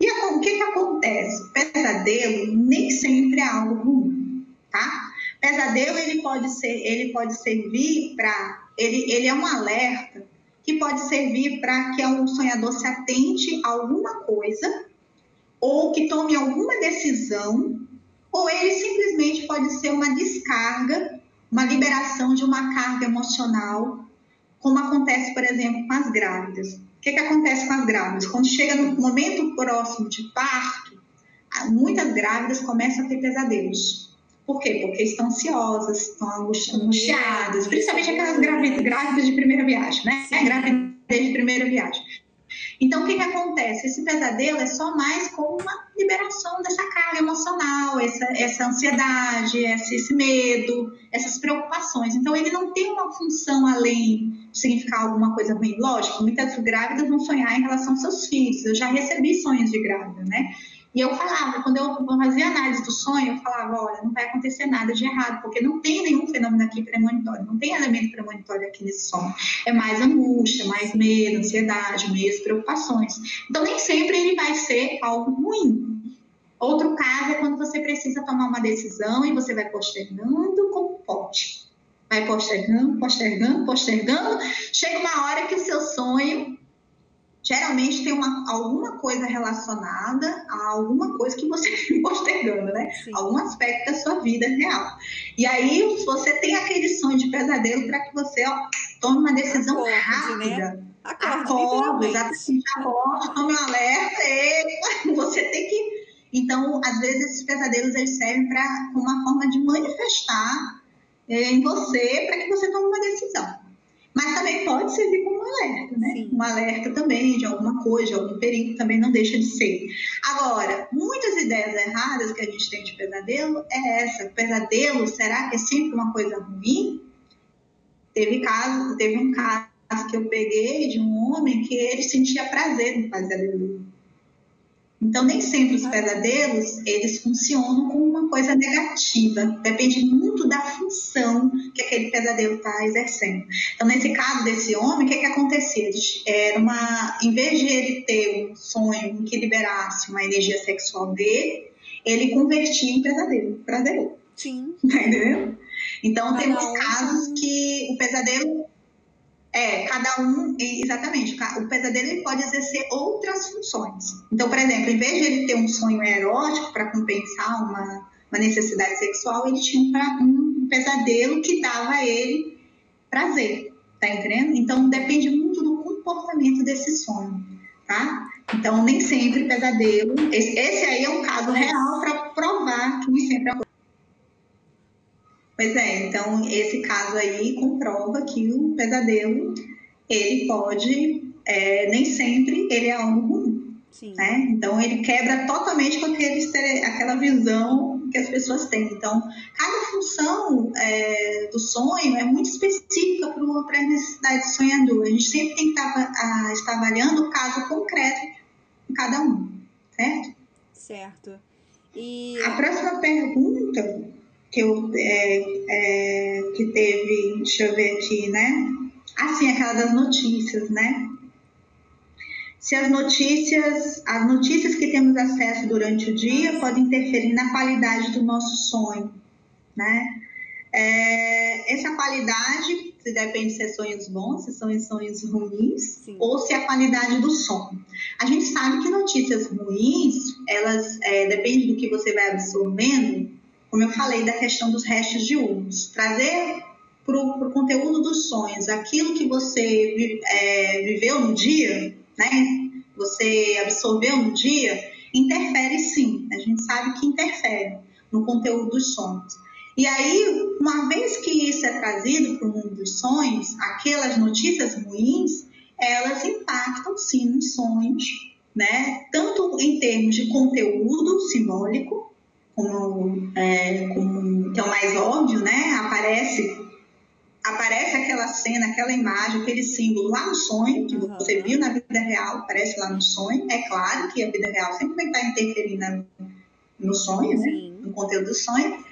E o que que acontece? O pesadelo nem sempre é algo ruim, tá? Pesadelo ele pode ser, ele pode servir para, ele, ele é um alerta que pode servir para que o sonhador se atente a alguma coisa ou que tome alguma decisão, ou ele simplesmente pode ser uma descarga, uma liberação de uma carga emocional, como acontece, por exemplo, com as grávidas. O que, que acontece com as grávidas? Quando chega no momento próximo de parto, ah, muitas grávidas começam a ter pesadelos. Por quê? Porque estão ansiosas, estão angusti- angustiadas, principalmente aquelas grávidas, grávidas de primeira viagem, né? Sim. Gravidez de primeira viagem. Então, o que, que acontece? Esse pesadelo é só mais como uma liberação dessa carga emocional, essa, essa ansiedade, esse, esse medo, essas preocupações. Então, ele não tem uma função além de significar alguma coisa ruim. Lógico, muitas grávidas vão sonhar em relação aos seus filhos. Eu já recebi sonhos de grávida, né? E eu falava, quando eu fazia análise do sonho, eu falava, olha, não vai acontecer nada de errado, porque não tem nenhum fenômeno aqui premonitório, não tem elemento premonitório aqui nesse sonho. É mais angústia, mais medo, ansiedade, medo, preocupações. Então, nem sempre ele vai ser algo ruim. Outro caso é quando você precisa tomar uma decisão e você vai postergando como pode. Vai postergando, postergando, postergando. Chega uma hora que o seu sonho geralmente tem uma, alguma coisa relacionada a alguma coisa que você vem postergando, né? Sim. Algum aspecto da sua vida real. E aí você tem aquele sonho de pesadelo para que você ó, tome uma decisão Acorde, né? rápida. Acorde, Acorde, literalmente. exatamente, acorde, tome um alerta, epa, você tem que. Então, às vezes, esses pesadelos eles servem para uma forma de manifestar eh, em você para que você tome uma decisão. Mas também pode servir como alerta, né? Sim. Um alerta também de alguma coisa, de algum perigo, também não deixa de ser. Agora, muitas ideias erradas que a gente tem de pesadelo é essa. Pesadelo, será que é sempre uma coisa ruim? Teve caso, teve um caso que eu peguei de um homem que ele sentia prazer no pesadelo. Então, nem sempre os pesadelos, eles funcionam como uma coisa negativa. Depende muito da função que aquele pesadelo está exercendo. Então, nesse caso desse homem, o que, que acontecia? Era uma, em vez de ele ter um sonho que liberasse uma energia sexual dele, ele convertia em pesadelo, prazeroso. Sim. Tá entendendo? Então, temos casos que o pesadelo é, cada um, exatamente, o pesadelo ele pode exercer outras funções. Então, por exemplo, em vez de ele ter um sonho erótico para compensar uma, uma, necessidade sexual, ele tinha um, pesadelo que dava a ele prazer, tá entendendo? Então, depende muito do comportamento desse sonho, tá? Então, nem sempre pesadelo. Esse, esse aí é um caso real para provar que nem sempre é Pois é, então esse caso aí comprova que o pesadelo ele pode, é, nem sempre ele é algo ruim. Sim. Né? Então ele quebra totalmente com aquele, aquela visão que as pessoas têm. Então, cada função é, do sonho é muito específica para as necessidades do sonhador. A gente sempre tem que estar, a, estar avaliando o caso concreto de cada um, certo? Certo. E... A próxima pergunta que, eu, é, é, que teve, deixa eu ver aqui, né? Assim, aquela das notícias, né? Se as notícias, as notícias que temos acesso durante o dia podem interferir na qualidade do nosso sonho, né? É, essa qualidade se depende se é sonhos bons, se são sonhos ruins, Sim. ou se é a qualidade do sono. A gente sabe que notícias ruins, elas é, depende do que você vai absorvendo, como eu falei da questão dos restos de humus, trazer para o conteúdo dos sonhos aquilo que você é, viveu no dia, né? Você absorveu no dia, interfere sim. A gente sabe que interfere no conteúdo dos sonhos. E aí, uma vez que isso é trazido para o mundo dos sonhos, aquelas notícias ruins, elas impactam sim nos sonhos, né? Tanto em termos de conteúdo simbólico, como, é, como, que é o mais óbvio, né? Aparece aparece aquela cena, aquela imagem, aquele símbolo lá no sonho, que você viu na vida real, aparece lá no sonho. É claro que a vida real sempre vai estar interferindo no sonho, né? no conteúdo do sonho.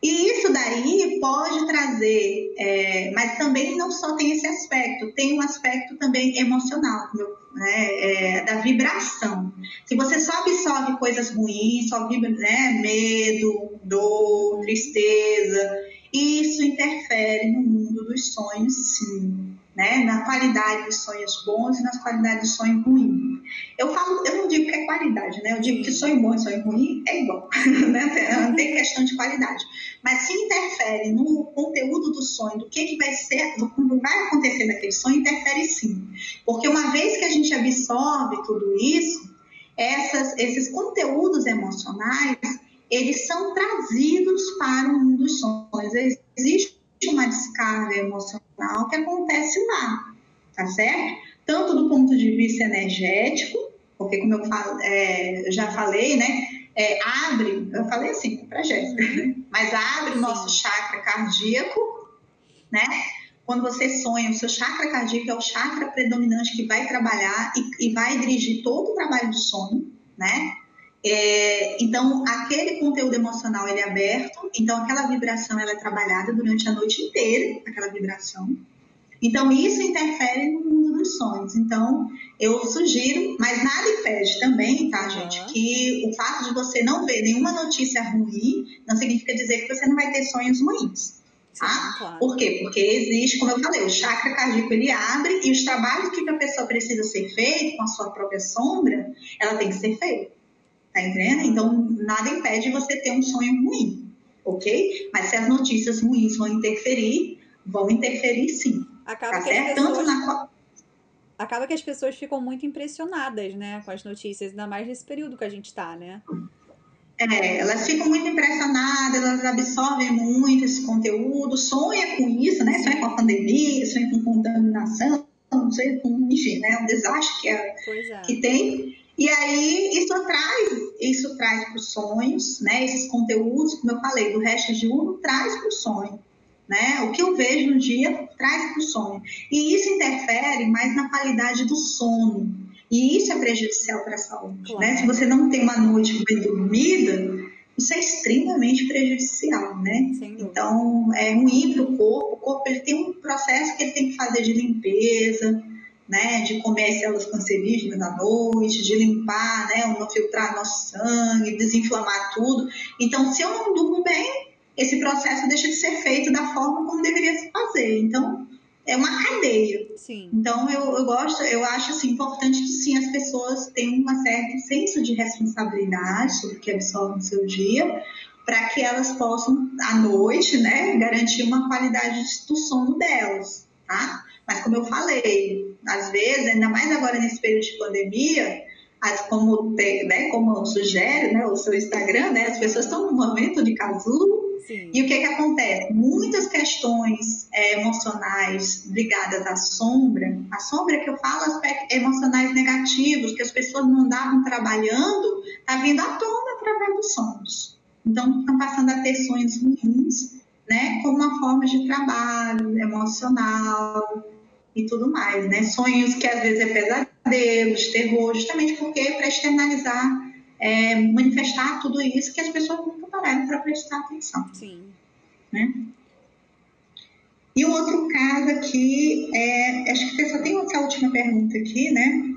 E isso daí pode trazer, é, mas também não só tem esse aspecto, tem um aspecto também emocional, né, é, da vibração. Se você só absorve coisas ruins, só vibra né, medo, dor, tristeza, isso interfere no mundo dos sonhos, sim né? Na qualidade dos sonhos bons e nas qualidades do sonho ruim. Eu falo, eu não digo que é qualidade, né? Eu digo que sonho bom e sonho ruim é igual, né? Não tem questão de qualidade. Mas se interfere no conteúdo do sonho, do que, que vai ser, do que vai acontecer naquele sonho, interfere sim. Porque uma vez que a gente absorve tudo isso, essas, esses conteúdos emocionais, eles são trazidos para o mundo dos sonhos. Existe uma descarga emocional que acontece lá, tá certo? Tanto do ponto de vista energético, porque como eu falo, é, já falei, né? É, abre, eu falei assim para Jéssica, uhum. mas abre o nosso chakra cardíaco, né? Quando você sonha, o seu chakra cardíaco é o chakra predominante que vai trabalhar e, e vai dirigir todo o trabalho do sonho, né? É, então, aquele conteúdo emocional ele é aberto, então aquela vibração ela é trabalhada durante a noite inteira, aquela vibração. Então, isso interfere no mundo dos sonhos. Então, eu sugiro, mas nada impede também, tá, gente, uhum. que o fato de você não ver nenhuma notícia ruim não significa dizer que você não vai ter sonhos ruins. Tá? Sim, claro. Por quê? Porque existe, como eu falei, o chakra cardíaco ele abre e os trabalhos que a pessoa precisa ser feito com a sua própria sombra, ela tem que ser feita. Tá entendendo? Então, nada impede você ter um sonho ruim, ok? Mas se as notícias ruins vão interferir, vão interferir sim. Acaba tá que certo? Pessoas... Na acaba que as pessoas ficam muito impressionadas, né, com as notícias, ainda mais nesse período que a gente está, né? É, elas ficam muito impressionadas, elas absorvem muito esse conteúdo, sonha com isso, né? Sonha com a pandemia, sonha com contaminação, sonha com, enfim, né? Um desastre que, é, é. que tem. E aí isso traz, isso traz para os sonhos, né? Esses conteúdos, como eu falei, do resto de uno, traz para o sonho. Né? O que eu vejo no dia traz para o sonho. E isso interfere mais na qualidade do sono. E isso é prejudicial para a saúde. Claro. Né? Se você não tem uma noite bem dormida, isso é extremamente prejudicial, né? Então, é ruim para o corpo. O corpo ele tem um processo que ele tem que fazer de limpeza, né? De comer células cancerígenas à noite, de limpar, né? Não filtrar nosso sangue, desinflamar tudo. Então, se eu não durmo bem, esse processo deixa de ser feito da forma como deveria se fazer. Então, é uma cadeia. Sim. Então eu, eu gosto, eu acho assim, importante que sim as pessoas tenham um certo senso de responsabilidade sobre o que absorvem no seu dia, para que elas possam à noite, né, garantir uma qualidade do sono delas, tá? Mas como eu falei, às vezes, ainda mais agora nesse período de pandemia, as, como, né, como sugere né, o seu Instagram, né, as pessoas estão num momento de casulo Sim. e o que, que acontece? Muitas questões é, emocionais ligadas à sombra, a sombra que eu falo, aspectos emocionais negativos, que as pessoas não andavam trabalhando, está vindo à tona através dos sonhos. Então, estão passando a ter sonhos ruins, né, como uma forma de trabalho emocional e tudo mais, né? Sonhos que às vezes é pesadelos, terror, justamente porque para externalizar é, manifestar tudo isso que as pessoas nunca pararam para prestar atenção. Sim. Né? E o outro caso aqui, é, acho que só tem essa última pergunta aqui, né?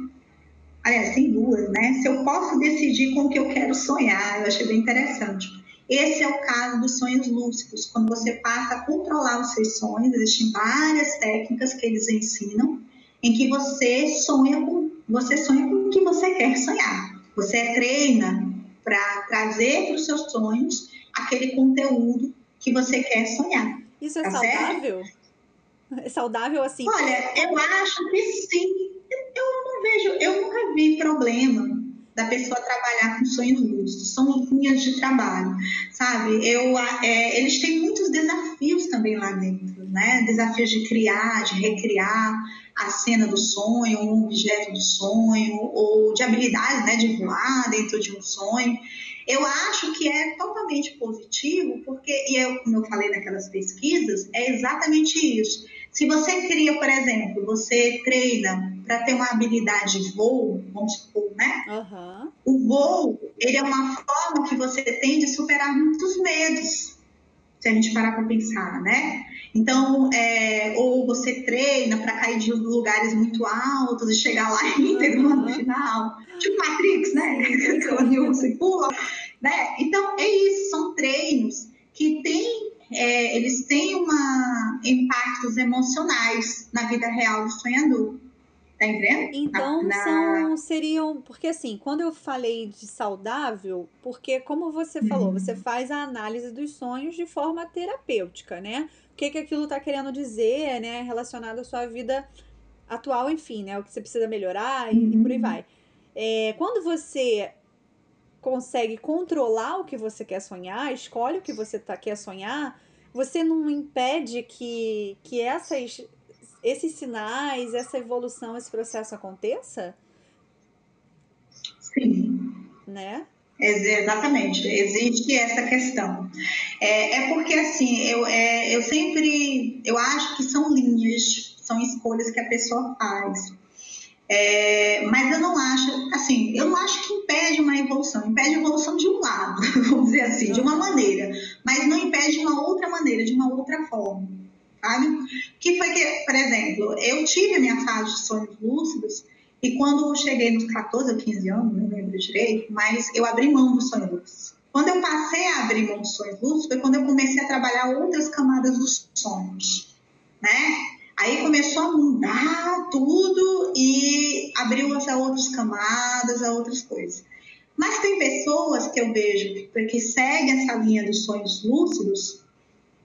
Aliás, tem duas, né? Se eu posso decidir com o que eu quero sonhar, eu achei bem interessante. Esse é o caso dos sonhos lúcidos, quando você passa a controlar os seus sonhos, existem várias técnicas que eles ensinam, em que você sonha com, você sonha com o que você quer sonhar. Você treina para trazer para os seus sonhos aquele conteúdo que você quer sonhar. Isso é tá saudável? Certo? É saudável assim? Olha, eu acho que sim. Eu não vejo, eu nunca vi problema da pessoa trabalhar com sonhos lúcidos. São linhas de trabalho, sabe? Eu, é, eles têm muitos desafios também lá dentro, né? Desafios de criar, de recriar a cena do sonho, um objeto do sonho, ou de habilidade né, de voar dentro de um sonho. Eu acho que é totalmente positivo, porque, e eu, como eu falei naquelas pesquisas, é exatamente isso. Se você cria, por exemplo, você treina para ter uma habilidade de voo, vamos supor, né? Uhum. O voo, ele é uma forma que você tem de superar muitos medos, se a gente parar para pensar, né? Então, é, ou você treina para cair de lugares muito altos e chegar lá íntegro uhum. no final, tipo Matrix, né? Quando você pula, né? Então, é isso, são treinos que têm, é, eles têm uma, emocionais na vida real do sonhador. Tá entendendo? Então, na... são, seriam. Porque, assim, quando eu falei de saudável, porque, como você falou, uhum. você faz a análise dos sonhos de forma terapêutica, né? O que, que aquilo está querendo dizer, né? Relacionado à sua vida atual, enfim, né? O que você precisa melhorar e, uhum. e por aí uhum. vai. É, quando você consegue controlar o que você quer sonhar, escolhe o que você tá, quer sonhar, você não impede que, que essas esses sinais, essa evolução, esse processo aconteça? Sim. Né? Exatamente, existe essa questão. É, é porque assim, eu, é, eu sempre, eu acho que são linhas, são escolhas que a pessoa faz. É, mas eu não acho, assim, eu não acho que impede uma evolução, impede a evolução de um lado, vamos dizer assim, de uma maneira, mas não impede uma outra maneira, de uma outra forma sabe? Que foi que, por exemplo, eu tive a minha fase de sonhos lúcidos e quando eu cheguei nos 14 ou 15 anos, não lembro direito, mas eu abri mão dos sonhos lúcidos. Quando eu passei a abrir mão dos sonhos lúcidos foi quando eu comecei a trabalhar outras camadas dos sonhos, né? Aí começou a mudar tudo e abriu as outras camadas, a outras coisas. Mas tem pessoas que eu vejo que, seguem essa linha dos sonhos lúcidos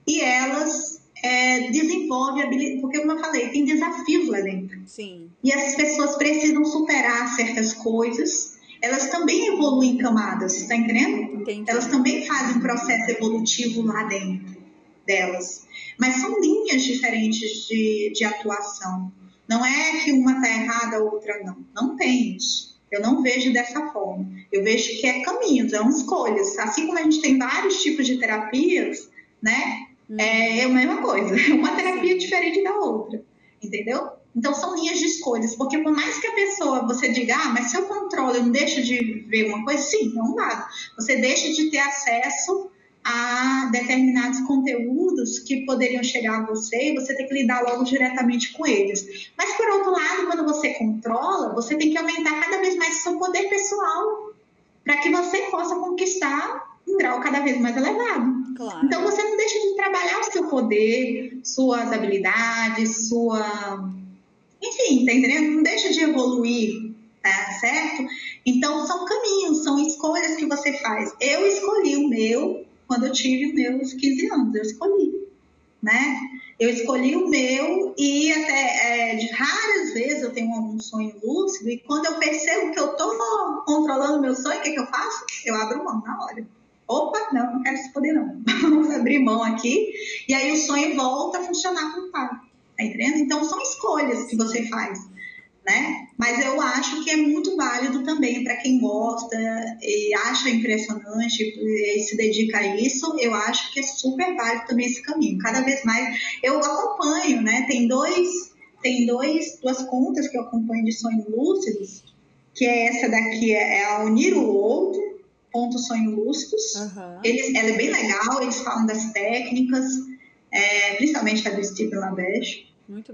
e elas é, desenvolve habilidade, porque como eu falei, tem desafios lá dentro. Sim. E essas pessoas precisam superar certas coisas. Elas também evoluem em camadas, tá entendendo? Entendi. Elas também fazem um processo evolutivo lá dentro delas. Mas são linhas diferentes de, de atuação. Não é que uma tá errada, a outra não. Não tem isso. Eu não vejo dessa forma. Eu vejo que é caminhos, são escolhas. Assim como a gente tem vários tipos de terapias, né? É, é a mesma coisa, uma terapia diferente da outra, entendeu? Então, são linhas de escolhas, porque por mais que a pessoa, você diga, ah, mas se eu controlo, eu não deixo de ver uma coisa, sim, é um lado. Você deixa de ter acesso a determinados conteúdos que poderiam chegar a você e você tem que lidar logo diretamente com eles. Mas, por outro lado, quando você controla, você tem que aumentar cada vez mais seu poder pessoal para que você possa conquistar um grau cada vez mais elevado. Claro. Então, você não deixa de trabalhar o seu poder, suas habilidades, sua. Enfim, tá entendendo? Não deixa de evoluir, tá certo? Então, são caminhos, são escolhas que você faz. Eu escolhi o meu quando eu tive meus 15 anos, eu escolhi, né? Eu escolhi o meu e até é, de raras vezes eu tenho algum sonho lúcido e quando eu percebo que eu estou controlando meu sonho, o que, que eu faço? Eu abro mão na hora. Opa, não, não quero esse poder não. Vamos abrir mão aqui e aí o sonho volta a funcionar como tá. Tá entendendo? Então são escolhas que você faz né? Mas eu acho que é muito válido também para quem gosta e acha impressionante e se dedica a isso. Eu acho que é super válido também esse caminho. Cada vez mais eu acompanho, né? Tem dois, tem dois, duas contas que eu acompanho de sonhos lúcidos, que é essa daqui é, é a Unir o Outro ponto sonho lúcidos. Uhum. Eles, ela é bem legal. Eles falam das técnicas, é, principalmente a do Steve Labeche.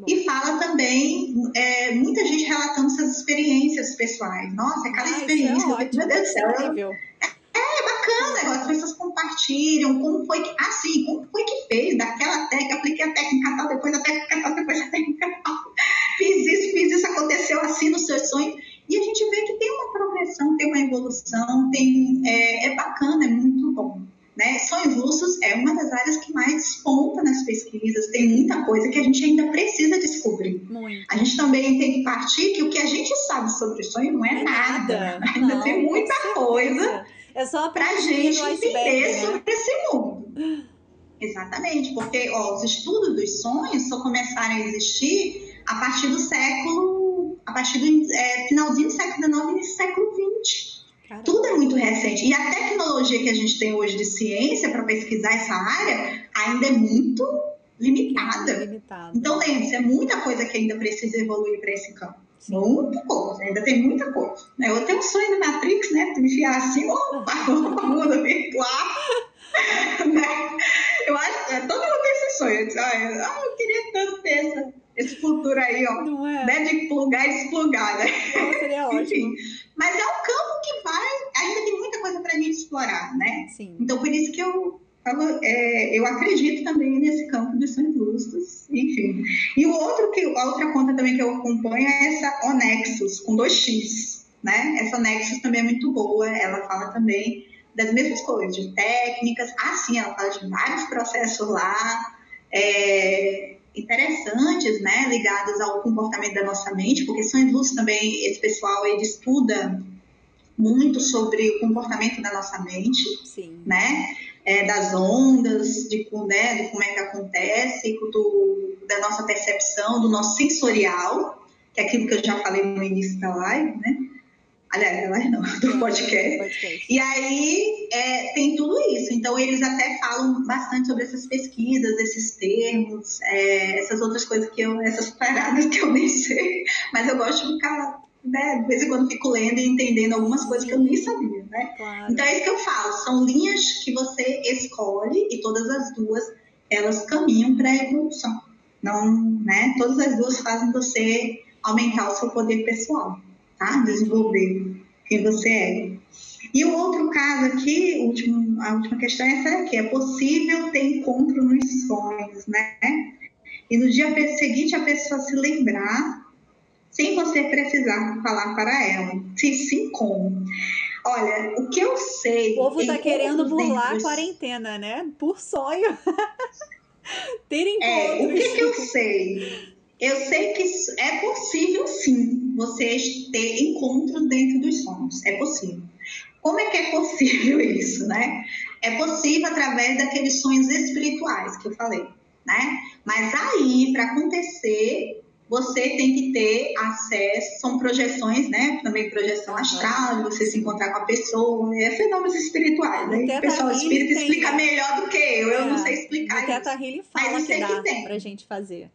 E fala também é, muita gente relatando suas experiências pessoais. Nossa, cada Ai, experiência. É ótimo, meu Deus do céu. É, é bacana, as pessoas compartilham como foi que. Assim, como foi que fez daquela técnica, apliquei a técnica tal, depois a técnica tal, depois a técnica tal. Fiz isso, fiz isso, aconteceu assim no seu sonho. E a gente vê que tem uma progressão, tem uma evolução, tem, é, é bacana, é muito bom. Né? Sonhos lúcidos é uma das áreas que mais desponta nas pesquisas. Tem muita coisa que a gente ainda precisa descobrir. Muito. A gente também tem que partir que o que a gente sabe sobre sonho não é, é nada. nada. Ainda não, tem muita coisa é só para a gente entender né? sobre esse mundo. Exatamente, porque ó, os estudos dos sonhos só começaram a existir a partir do século, a partir do é, finalzinho do século XIX e século XX. Tudo é muito recente. E a tecnologia que a gente tem hoje de ciência para pesquisar essa área ainda é muito limitada. Limitado. Então, lembre-se, é muita coisa que ainda precisa evoluir para esse campo. Sim. Muita coisa, ainda tem muita coisa. Eu tenho um sonho da Matrix, né? Me enfiar assim, opa, mundo virtual. né? Eu acho que todo mundo tem esse sonho. Ah, eu queria tanto ter essa, esse futuro aí, ó. Não é? Né? De plugar e desplugar, né? Não, seria ótimo. Enfim, mas é um campo que vai, ainda tem muita coisa para a gente explorar, né? Sim. Então, por isso que eu falo, é, eu acredito também nesse campo de sonhos lúcidos, enfim. E o outro que, a outra conta também que eu acompanho é essa Onexus, com dois X, né? Essa Onexus também é muito boa, ela fala também das mesmas coisas, de técnicas. Ah, sim, ela fala de vários processos lá. É, interessantes, né, ligadas ao comportamento da nossa mente, porque são indústrias também, esse pessoal ele estuda muito sobre o comportamento da nossa mente, Sim. né, é, das ondas, de, né, de como é que acontece, do, da nossa percepção, do nosso sensorial, que é aquilo que eu já falei no início da live, né, Aliás, ela não, do podcast. podcast. E aí é, tem tudo isso. Então, eles até falam bastante sobre essas pesquisas, esses termos, é, essas outras coisas que eu, essas paradas que eu nem sei. Mas eu gosto de ficar, né, de vez em quando fico lendo e entendendo algumas coisas que eu nem sabia, né? Claro. Então, é isso que eu falo. São linhas que você escolhe e todas as duas, elas caminham para a evolução. Não, né? Todas as duas fazem você aumentar o seu poder pessoal Desenvolver quem você é. E o outro caso aqui, último, a última questão é essa aqui: é possível ter encontro nos sonhos, né? E no dia seguinte a pessoa se lembrar, sem você precisar falar para ela. Se sim, como? Olha, o que eu sei. O povo tá querendo burlar a quarentena, né? Por sonho. ter encontros. É, o que, que eu sei? Eu sei que é possível sim você ter encontros dentro dos sonhos. É possível. Como é que é possível isso, né? É possível através daqueles sonhos espirituais que eu falei, né? Mas aí, para acontecer, você tem que ter acesso, são projeções, né? Também projeção astral, você se encontrar com a pessoa, é fenômenos espirituais. Né? O pessoal espírita explica melhor do que eu, eu não é. sei explicar. O Teta Healing fala Mas que dá que tem. pra gente fazer.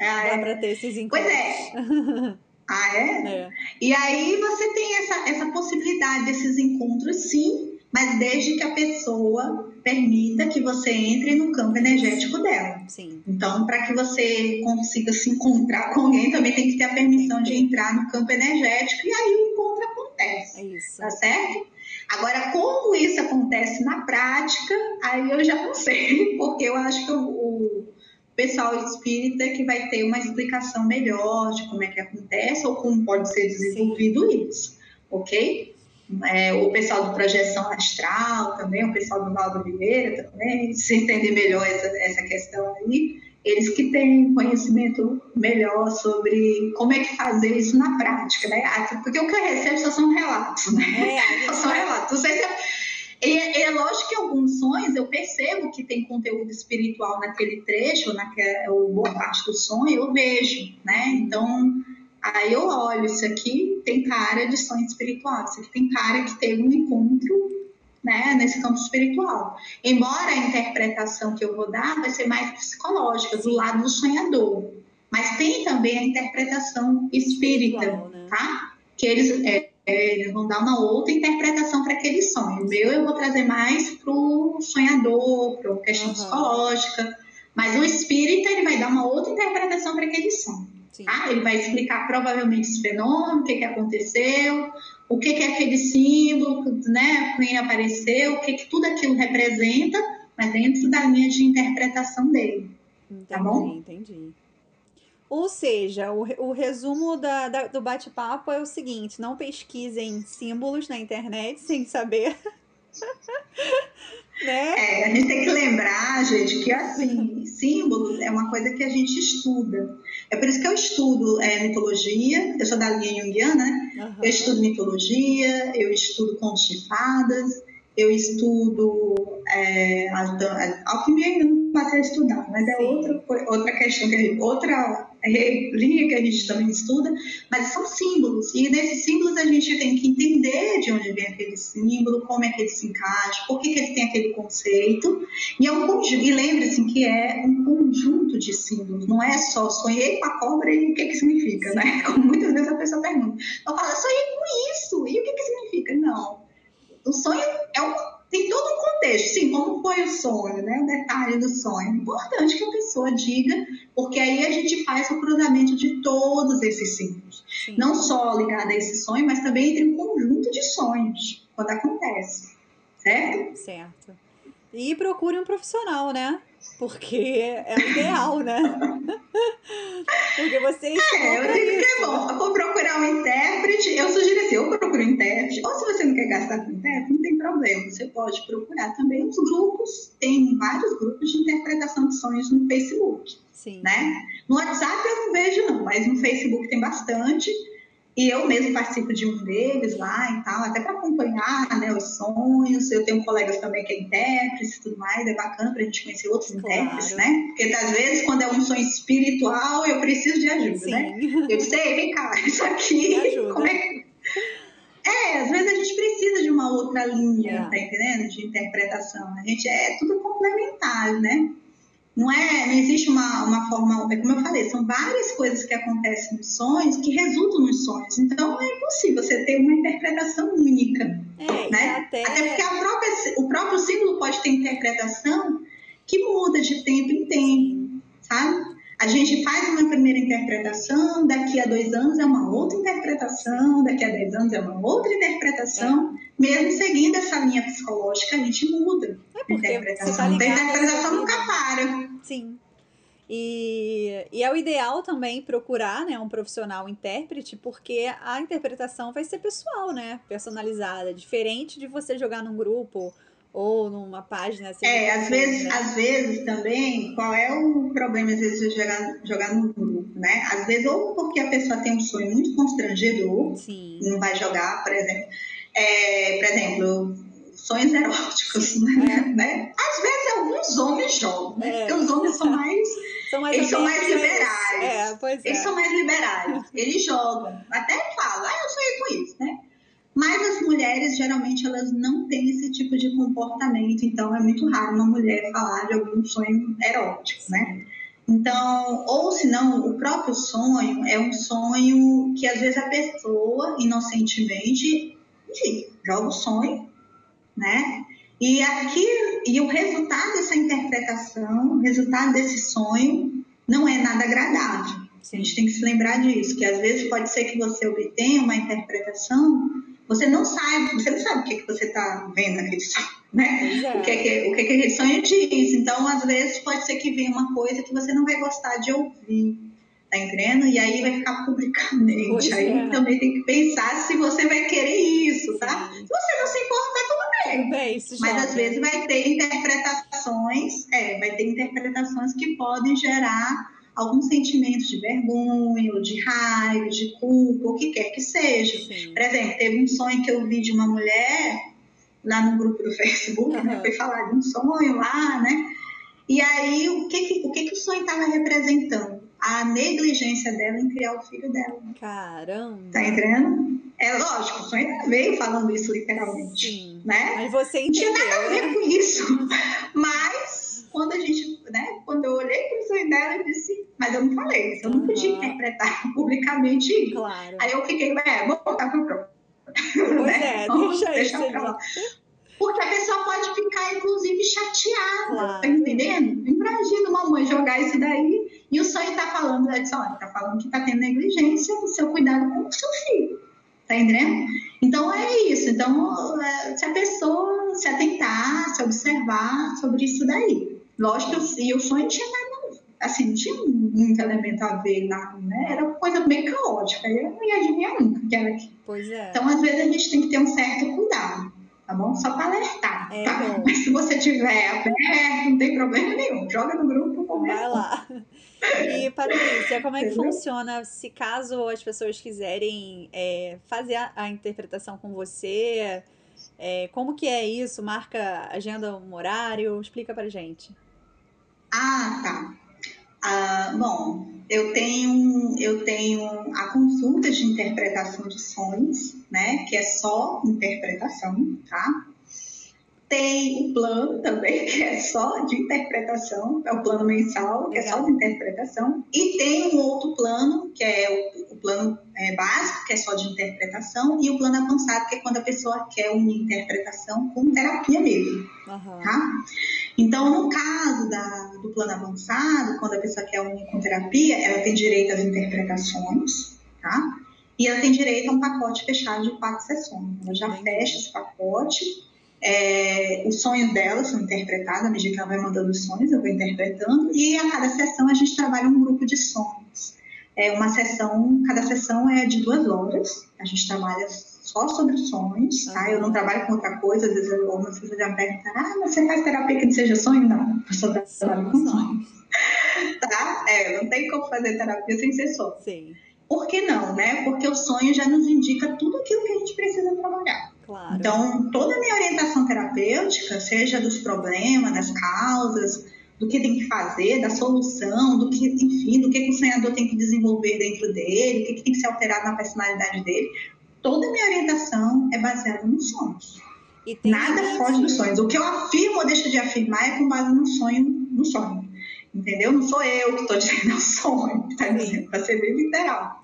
Ah, Dá é. para ter esses encontros. Pois é. Ah, é? é? E aí você tem essa, essa possibilidade desses encontros, sim, mas desde que a pessoa permita que você entre no campo energético dela. Sim. Então, para que você consiga se encontrar com alguém, também tem que ter a permissão de entrar no campo energético e aí o encontro acontece. É isso. Tá certo? Agora, como isso acontece na prática, aí eu já não sei, porque eu acho que o, o pessoal espírita que vai ter uma explicação melhor de como é que acontece ou como pode ser desenvolvido isso, ok? É, o pessoal do Projeção Astral também, o pessoal do Valdo Oliveira também, se entender melhor essa, essa questão aí, eles que têm conhecimento melhor sobre como é que fazer isso na prática, né? Ah, porque o que eu recebo só são relatos, né? É, só são relatos. Não sei se eu e é lógico que alguns sonhos eu percebo que tem conteúdo espiritual naquele trecho, naquela, ou boa parte do sonho, eu vejo, né? Então, aí eu olho, isso aqui tem cara de sonho espiritual, isso aqui tem cara que teve um encontro né, nesse campo espiritual. Embora a interpretação que eu vou dar vai ser mais psicológica, do lado do sonhador. Mas tem também a interpretação espírita, né? tá? Que eles, é, é, eles vão dar uma outra interpretação para aquele sonho. O meu eu vou trazer mais para o sonhador, para a questão uhum. psicológica, mas o espírita ele vai dar uma outra interpretação para aquele sonho. Tá? Ele vai explicar provavelmente esse fenômeno, o que, que aconteceu, o que, que é aquele símbolo, né, quem apareceu, o que, que tudo aquilo representa, mas dentro da linha de interpretação dele. Entendi, tá bom? entendi. Ou seja, o, o resumo da, da, do bate-papo é o seguinte: não pesquisem símbolos na internet sem saber. né? É, a gente tem que lembrar, gente, que assim, símbolos é uma coisa que a gente estuda. É por isso que eu estudo é, mitologia, eu sou da linha junguiana, né? Uhum. Eu estudo mitologia, eu estudo contos de fadas, eu estudo é, alquimia ainda não passei a estudar, mas é outra, outra questão, outra linha que a gente também estuda, mas são símbolos. E nesses símbolos a gente tem que entender de onde vem aquele símbolo, como é que ele se encaixa, por que, que ele tem aquele conceito. E, é um conjunto, e lembre-se que é um conjunto de símbolos, não é só sonhei com a cobra e o que, que significa, né? Como muitas vezes a pessoa pergunta. Eu falo, sonhei com isso, e o que, que significa? Não. O sonho é um tem todo um contexto, sim, como foi o sonho, né? O detalhe do sonho. É importante que a pessoa diga, porque aí a gente faz o cruzamento de todos esses símbolos. Sim. Não só ligado a esse sonho, mas também entre um conjunto de sonhos, quando acontece. Certo? Certo. E procure um profissional, né? Porque é o ideal, né? Porque vocês. É, eu digo isso. que é bom. Eu vou procurar um intérprete. Eu sugiro assim: eu procuro um intérprete. Ou se você não quer gastar com intérprete, não tem problema. Você pode procurar também os grupos. Tem vários grupos de interpretação de sonhos no Facebook. Sim. Né? No WhatsApp eu não vejo, não, mas no Facebook tem bastante. E eu mesmo participo de um deles lá e tal, até para acompanhar né, os sonhos. Eu tenho colegas também que é intérprete e tudo mais, é bacana para a gente conhecer outros claro. intérpretes, né? Porque às vezes, quando é um sonho espiritual, eu preciso de ajuda, né? Sim. né? Eu sei, vem cá, isso aqui. Como é que. É, às vezes a gente precisa de uma outra linha, é. tá entendendo? De interpretação. A gente é tudo complementar, né? Não, é, não existe uma, uma forma, é como eu falei, são várias coisas que acontecem nos sonhos que resultam nos sonhos. Então é impossível você ter uma interpretação única. É, né? até... até porque própria, o próprio símbolo pode ter interpretação que muda de tempo em tempo, sabe? A gente faz uma primeira interpretação, daqui a dois anos é uma outra interpretação, daqui a dez anos é uma outra interpretação. Mesmo seguindo essa linha psicológica, a gente muda é a interpretação. Tá a interpretação nunca para. Sim. E, e, é o ideal também procurar né, um profissional intérprete, porque a interpretação vai ser pessoal, né? Personalizada. Diferente de você jogar num grupo ou numa página assim. É, às vezes, né? às vezes também, qual é o problema às vezes de jogar, jogar no grupo, né? Às vezes, ou porque a pessoa tem um sonho muito constrangedor, Sim. não vai jogar, por exemplo. É, por exemplo, sonhos eróticos, né? É. né? Às vezes alguns homens jogam, né? É. Porque os homens são mais. são mais eles são mais liberais. É, pois eles é. são mais liberais. Eles jogam. Até falam, ah, eu sonhei com isso, né? Mas as mulheres, geralmente, elas não têm esse tipo de comportamento, então é muito raro uma mulher falar de algum sonho erótico, né? Então, ou se não, o próprio sonho é um sonho que às vezes a pessoa, inocentemente, enfim, joga o sonho, né? E aqui, e o resultado dessa interpretação, o resultado desse sonho, não é nada agradável. A gente tem que se lembrar disso, que às vezes pode ser que você obtenha uma interpretação, você não sabe, você não sabe o que, que você está vendo naquele sonho, né? É. O, que, que, o que, que aquele sonho diz. Então, às vezes, pode ser que venha uma coisa que você não vai gostar de ouvir, tá entendendo? E aí vai ficar publicamente. Pois aí é. também tem que pensar se você vai querer isso, tá? Se você não se importa, tudo bem. Tudo bem isso Mas às vezes vai ter interpretações, é, vai ter interpretações que podem gerar algum sentimento de vergonha, de raiva, de culpa, o que quer que seja. Sim. Por exemplo, teve um sonho que eu vi de uma mulher lá no grupo do Facebook, uhum. né? Foi falar de um sonho lá, né? E aí, o que que o, que que o sonho estava representando? A negligência dela em criar o filho dela. Caramba! Tá entendendo? É lógico, o sonho veio falando isso literalmente, Sim. né? Mas você entendeu, Não tinha nada a ver né? com isso. Mas, quando a gente, né? Quando eu olhei para o sonho dela, eu disse, mas eu não falei, eu não podia interpretar publicamente isso. Claro. Aí eu fiquei, é, vou voltar para o. Pois né? é, deixa, deixa isso. Pra Porque a pessoa pode ficar, inclusive, chateada, claro. tá entendendo? Imagina uma mãe jogar isso daí e o sonho tá falando, é disse, olha, tá falando que tá tendo negligência no seu cuidado com o seu filho, tá entendendo? Então é isso, então é, se a pessoa se atentar, se observar sobre isso daí. Lógico, e o sonho tinha assim, não tinha muito elemento a ver lá, né? Era uma coisa bem caótica, eu não ia adivinhar nunca que era aqui. Pois é. Então, às vezes, a gente tem que ter um certo cuidado, tá bom? Só para alertar, é tá? Bom. Mas se você tiver aberto, não tem problema nenhum, joga no grupo, conversa. Vai lá. E, Patrícia, como é que Entendeu? funciona se caso as pessoas quiserem é, fazer a, a, interpretação com você? É, como que é isso? Marca agenda um horário? Explica pra gente. Ah, tá. Ah, bom, eu tenho, eu tenho a consulta de interpretação de sonhos, né? Que é só interpretação, tá? Tem o plano também, que é só de interpretação, é o plano mensal, que é só de interpretação. E tem um outro plano, que é o, o plano é, básico, que é só de interpretação, e o plano avançado, que é quando a pessoa quer uma interpretação com terapia mesmo, uhum. tá? Então, no caso da, do plano avançado, quando a pessoa quer unir com terapia, ela tem direito às interpretações, tá? E ela tem direito a um pacote fechado de quatro sessões. Ela já fecha esse pacote. É, os sonhos dela são interpretados, à medida que ela vai mandando os sonhos, eu vou interpretando. E a cada sessão a gente trabalha um grupo de sonhos. É uma sessão, cada sessão é de duas horas. A gente trabalha só sobre sonhos, tá? Eu não trabalho com outra coisa, às vezes algumas pessoas já perguntam, ah, mas você faz terapia que não seja sonho? Não, eu só trabalho com sonhos. tá? É, não tem como fazer terapia sem ser sonho. Sim. Por que não, né? Porque o sonho já nos indica tudo aquilo que a gente precisa trabalhar. Claro. Então, toda a minha orientação terapêutica, seja dos problemas, das causas, do que tem que fazer, da solução, do que, enfim, do que, que o sonhador tem que desenvolver dentro dele, o que, que tem que ser alterado na personalidade dele, toda a minha orientação é baseada nos sonhos. Nada foge dos sonhos. O que eu afirmo ou deixo de afirmar é com base no sonho, no sonho. Entendeu? Não sou eu que estou dizendo o sonho, está dizendo, para ser bem literal.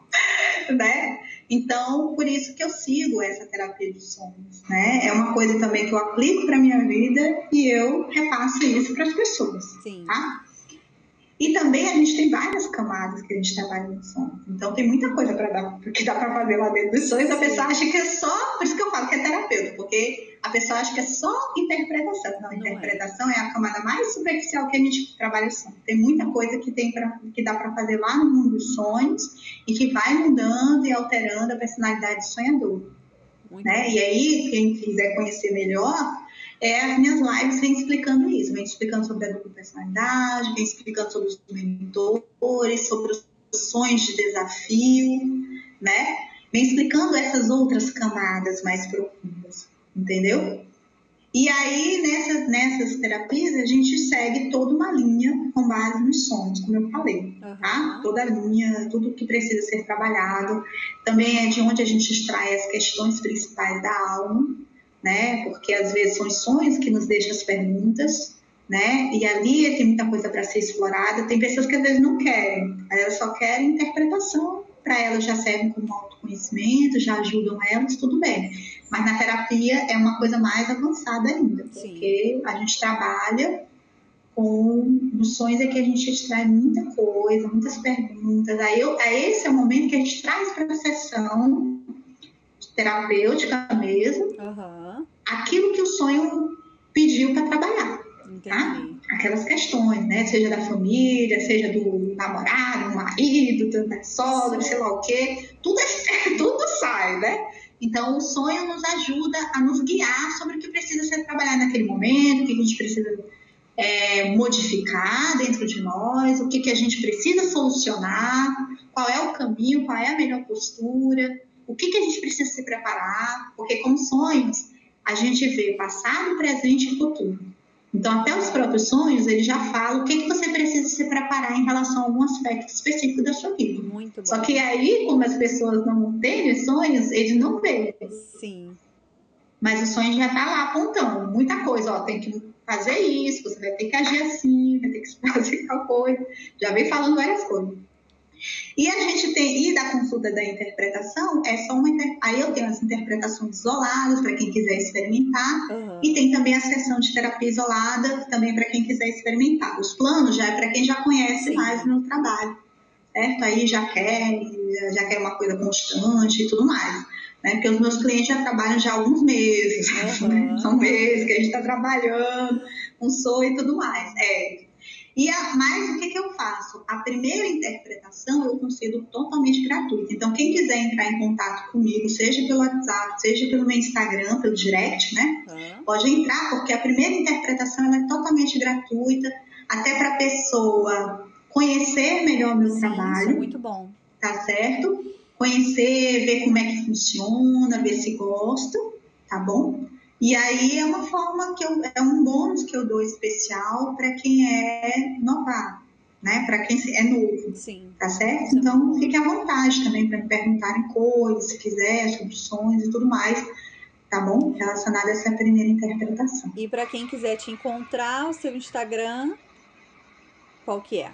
né? Então, por isso que eu sigo essa terapia de sonhos, né? É uma coisa também que eu aplico para minha vida e eu repasso isso para as pessoas, Sim. tá? E também a gente tem várias camadas que a gente trabalha no sonho. Então tem muita coisa para dar, que dá para fazer lá dentro dos sonhos. A pessoa acha que é só, por isso que eu falo que é terapeuta, porque a pessoa acha que é só interpretação. Não, Não é. interpretação é. é. a camada mais superficial que a gente trabalha o sonho. Tem muita coisa que tem pra, que dá para fazer lá no mundo dos sonhos e que vai mudando e alterando a personalidade do sonhador. Né? E aí, quem quiser conhecer melhor, é as minhas lives vem explicando isso, vem explicando sobre a dupla personalidade, vem explicando sobre os mentores, sobre os sonhos de desafio, né? Vem explicando essas outras camadas mais profundas, entendeu? E aí, nessas, nessas terapias, a gente segue toda uma linha com base nos sonhos, como eu falei, uhum. tá? Toda a linha, tudo que precisa ser trabalhado. Também é de onde a gente extrai as questões principais da alma, né? Porque às vezes são os sonhos que nos deixam as perguntas, né? E ali tem muita coisa para ser explorada. Tem pessoas que às vezes não querem, elas só querem interpretação. Para elas já servem como autoconhecimento, já ajudam elas, tudo bem. Mas na terapia é uma coisa mais avançada ainda, porque Sim. a gente trabalha com nos sonhos é que a gente extrai muita coisa, muitas perguntas. Aí, eu, aí esse é o momento que a gente traz para a sessão terapêutica mesmo, uhum. Aquilo que o sonho pediu para trabalhar. Tá? Aquelas questões, né? Seja da família, seja do namorado, do marido, da sogra, sei lá o quê. Tudo, é, tudo sai, né? Então, o sonho nos ajuda a nos guiar sobre o que precisa ser trabalhado naquele momento, o que a gente precisa é, modificar dentro de nós, o que, que a gente precisa solucionar, qual é o caminho, qual é a melhor postura, o que, que a gente precisa se preparar, porque com sonhos a gente vê passado, presente e futuro. Então, até os próprios sonhos, ele já fala o que, que você precisa se preparar em relação a algum aspecto específico da sua vida. Muito bom. Só que aí, como as pessoas não têm sonhos, eles não veem. Sim. Mas o sonho já está lá apontando muita coisa, ó, tem que fazer isso, você vai ter que agir assim, vai ter que fazer tal coisa. Já vem falando várias coisas. E a gente tem, e da consulta da interpretação, é só uma. Aí eu tenho as interpretações isoladas para quem quiser experimentar, uhum. e tem também a sessão de terapia isolada, também para quem quiser experimentar. Os planos já é para quem já conhece Sim. mais o meu trabalho, certo? Aí já quer, já quer uma coisa constante e tudo mais. Né? Porque os meus clientes já trabalham já há alguns meses, uhum. né? são meses que a gente está trabalhando, com sonho e tudo mais. É, e a, mas o que, que eu faço? A primeira interpretação eu concedo totalmente gratuita. Então, quem quiser entrar em contato comigo, seja pelo WhatsApp, seja pelo meu Instagram, pelo direct, né? Uhum. Pode entrar, porque a primeira interpretação é totalmente gratuita, até para a pessoa conhecer melhor o meu Sim, trabalho. Isso é muito bom. Tá certo? Conhecer, ver como é que funciona, ver se gosta, tá bom? E aí é uma forma que eu, é um bônus que eu dou especial para quem é novato, né? Para quem é novo. Sim. Tá certo? Então fique à vontade também para me perguntarem coisas, se quiser, sobre sonhos e tudo mais. Tá bom? Relacionado a essa primeira interpretação. E para quem quiser te encontrar, o seu Instagram, qual que é?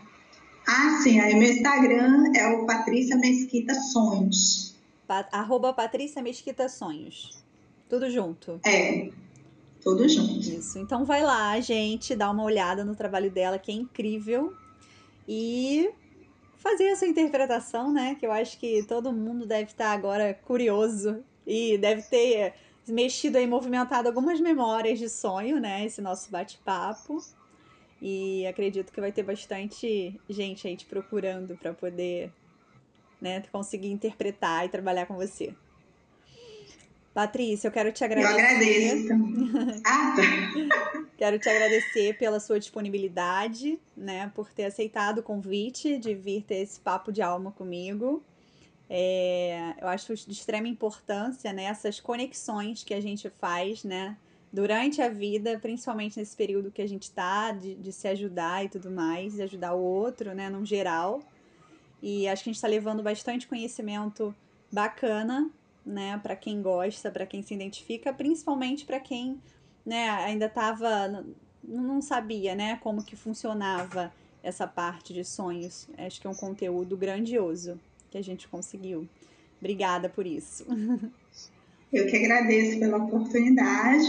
Ah, sim. Aí meu Instagram é o Patrícia Mesquita Sonhos. Pa arroba Patrícia Mesquita Sonhos. Tudo junto. É. Tudo junto. Isso. Então vai lá, gente, dá uma olhada no trabalho dela, que é incrível. E fazer essa interpretação, né? Que eu acho que todo mundo deve estar agora curioso e deve ter mexido e movimentado algumas memórias de sonho, né? Esse nosso bate-papo. E acredito que vai ter bastante gente aí te procurando para poder né, conseguir interpretar e trabalhar com você. Patrícia, eu quero te agradecer. Eu agradeço. Ah, tá. quero te agradecer pela sua disponibilidade, né, por ter aceitado o convite de vir ter esse papo de alma comigo. É, eu acho de extrema importância né, essas conexões que a gente faz, né, durante a vida, principalmente nesse período que a gente está, de, de se ajudar e tudo mais, de ajudar o outro, né, no geral. E acho que a gente está levando bastante conhecimento bacana né, para quem gosta, para quem se identifica, principalmente para quem, né, ainda estava não sabia, né, como que funcionava essa parte de sonhos. Acho que é um conteúdo grandioso que a gente conseguiu. Obrigada por isso. Eu que agradeço pela oportunidade.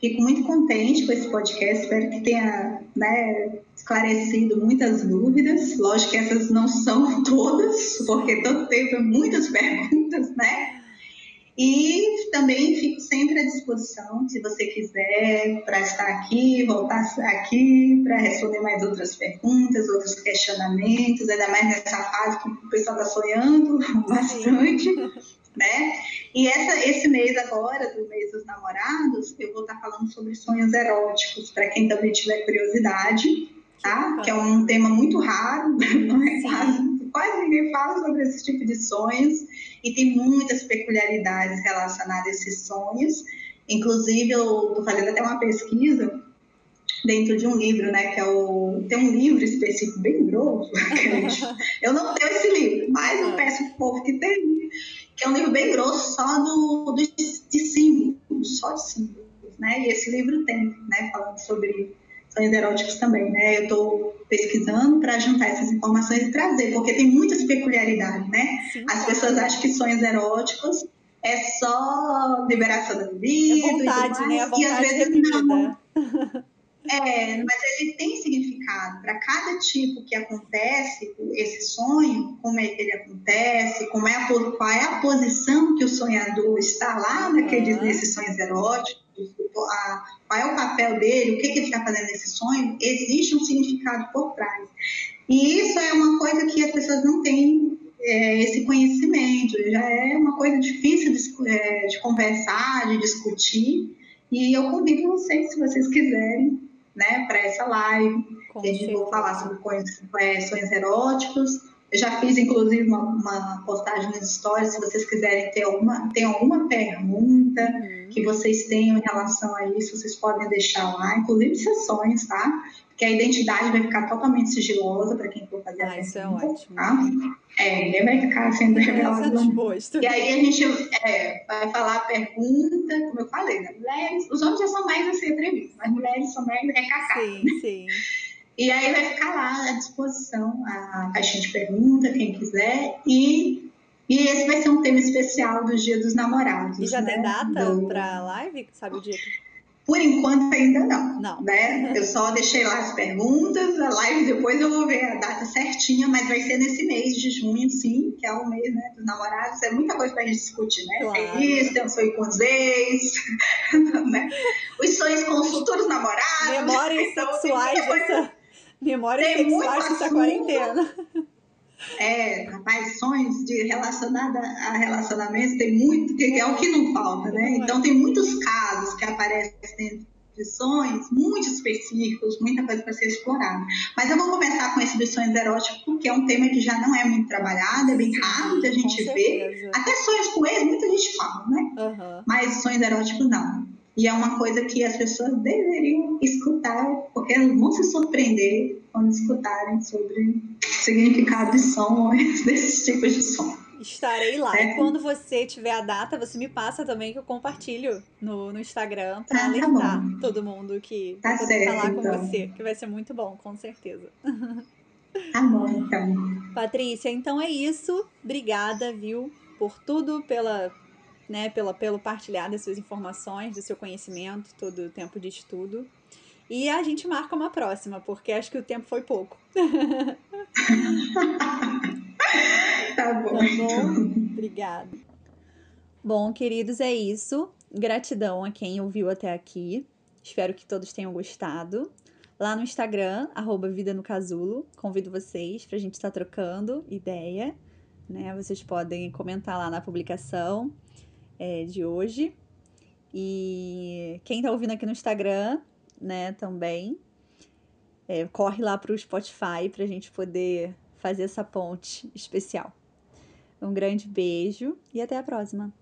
Fico muito contente com esse podcast. Espero que tenha né, esclarecido muitas dúvidas. Lógico que essas não são todas, porque todo tempo é muitas perguntas, né? E também fico sempre à disposição, se você quiser, para estar aqui, voltar aqui, para responder mais outras perguntas, outros questionamentos, ainda mais nessa fase que o pessoal está sonhando bastante, né? E essa, esse mês agora, do mês dos namorados, eu vou estar falando sobre sonhos eróticos, para quem também tiver curiosidade, tá? Que é um tema muito raro, não é quase, quase ninguém fala sobre esse tipo de sonhos e tem muitas peculiaridades relacionadas a esses sonhos. Inclusive, eu estou fazendo até uma pesquisa dentro de um livro, né, que é o tem um livro específico bem grosso. eu não tenho esse livro, mas eu peço para o povo que tem, que é um livro bem grosso só do, do de símbolos, só de símbolos, né? E esse livro tem, né, falando sobre sonhos eróticos também, né? Eu estou pesquisando para juntar essas informações e trazer, porque tem muitas peculiaridades, né? Sim, As pessoas acham que sonhos eróticos é só liberação da libido é vontade, e, né? A vontade e às vezes reprimida. não. É, mas ele tem significado para cada tipo que acontece esse sonho, como é que ele acontece, como é a, qual é a posição que o sonhador está lá naqueles uhum. nesses sonhos eróticos, a, qual é o papel dele, o que, que ele está fazendo nesse sonho, existe um significado por trás. E isso é uma coisa que as pessoas não têm é, esse conhecimento, já é uma coisa difícil de, é, de conversar, de discutir. E eu convido vocês, se vocês quiserem, né, para essa live. Com a gente vai falar sobre é, sonhos eróticos. Eu já fiz, inclusive, uma, uma, postagem nos stories, se vocês quiserem ter alguma, ter alguma pergunta uhum. que vocês tenham em relação a isso, vocês podem deixar lá, inclusive sessões, tá? que a identidade vai ficar totalmente sigilosa para quem for fazer ah, a isso é ótimo. Tá? É, ninguém vai ficar sendo revelado. E aí a gente é, vai falar a pergunta, como eu falei, né? mulheres, os homens já são mais assim atrevidos, mas mulheres são mais recacadas. Sim, né? sim. E aí vai ficar lá à disposição a caixinha de pergunta, quem quiser, e, e esse vai ser um tema especial do Dia dos Namorados. E já né? tem data do... para live? Sabe o dia? Por enquanto ainda não. Não. Né? Eu só deixei lá as perguntas, a live depois eu vou ver a data certinha, mas vai ser nesse mês de junho, sim, que é o mês né, dos namorados. É muita coisa pra gente discutir, né? Claro. Tem isso, tem um sonho com os ex, né? os sonhos com os futuros namorados. Memórias então, sexuais dessa. Memórias sexuais dessa quarentena. É, rapaz, sonhos de relacionada a relacionamentos tem muito, que é o que não falta, né? Então tem muitos casos que aparecem dentro de sonhos, muito específicos, muita coisa para ser explorada. Mas eu vou começar com sonhos eróticos, porque é um tema que já não é muito trabalhado, é bem raro da gente ver. Até sonhos com eles, muita gente fala, né? Uhum. Mas sonhos eróticos não. E é uma coisa que as pessoas deveriam escutar, porque elas vão se surpreender quando escutarem sobre o significado de sonhos, desses tipos de som. Estarei lá. É. E quando você tiver a data, você me passa também que eu compartilho no, no Instagram para ah, alertar tá todo mundo que tá certo, falar com então. você, que vai ser muito bom, com certeza. Tá bom, então. Patrícia, então é isso. Obrigada, viu, por tudo, pela né, pela, pelo partilhar das suas informações, do seu conhecimento, todo o tempo de estudo. E a gente marca uma próxima, porque acho que o tempo foi pouco. tá bom. Tá bom? Obrigada. Bom, queridos, é isso. Gratidão a quem ouviu até aqui. Espero que todos tenham gostado. Lá no Instagram, arroba Vida no Casulo, convido vocês para a gente estar tá trocando ideia. Né? Vocês podem comentar lá na publicação é, de hoje. E quem tá ouvindo aqui no Instagram, né, também, é, corre lá para o Spotify para a gente poder fazer essa ponte especial. Um grande beijo e até a próxima!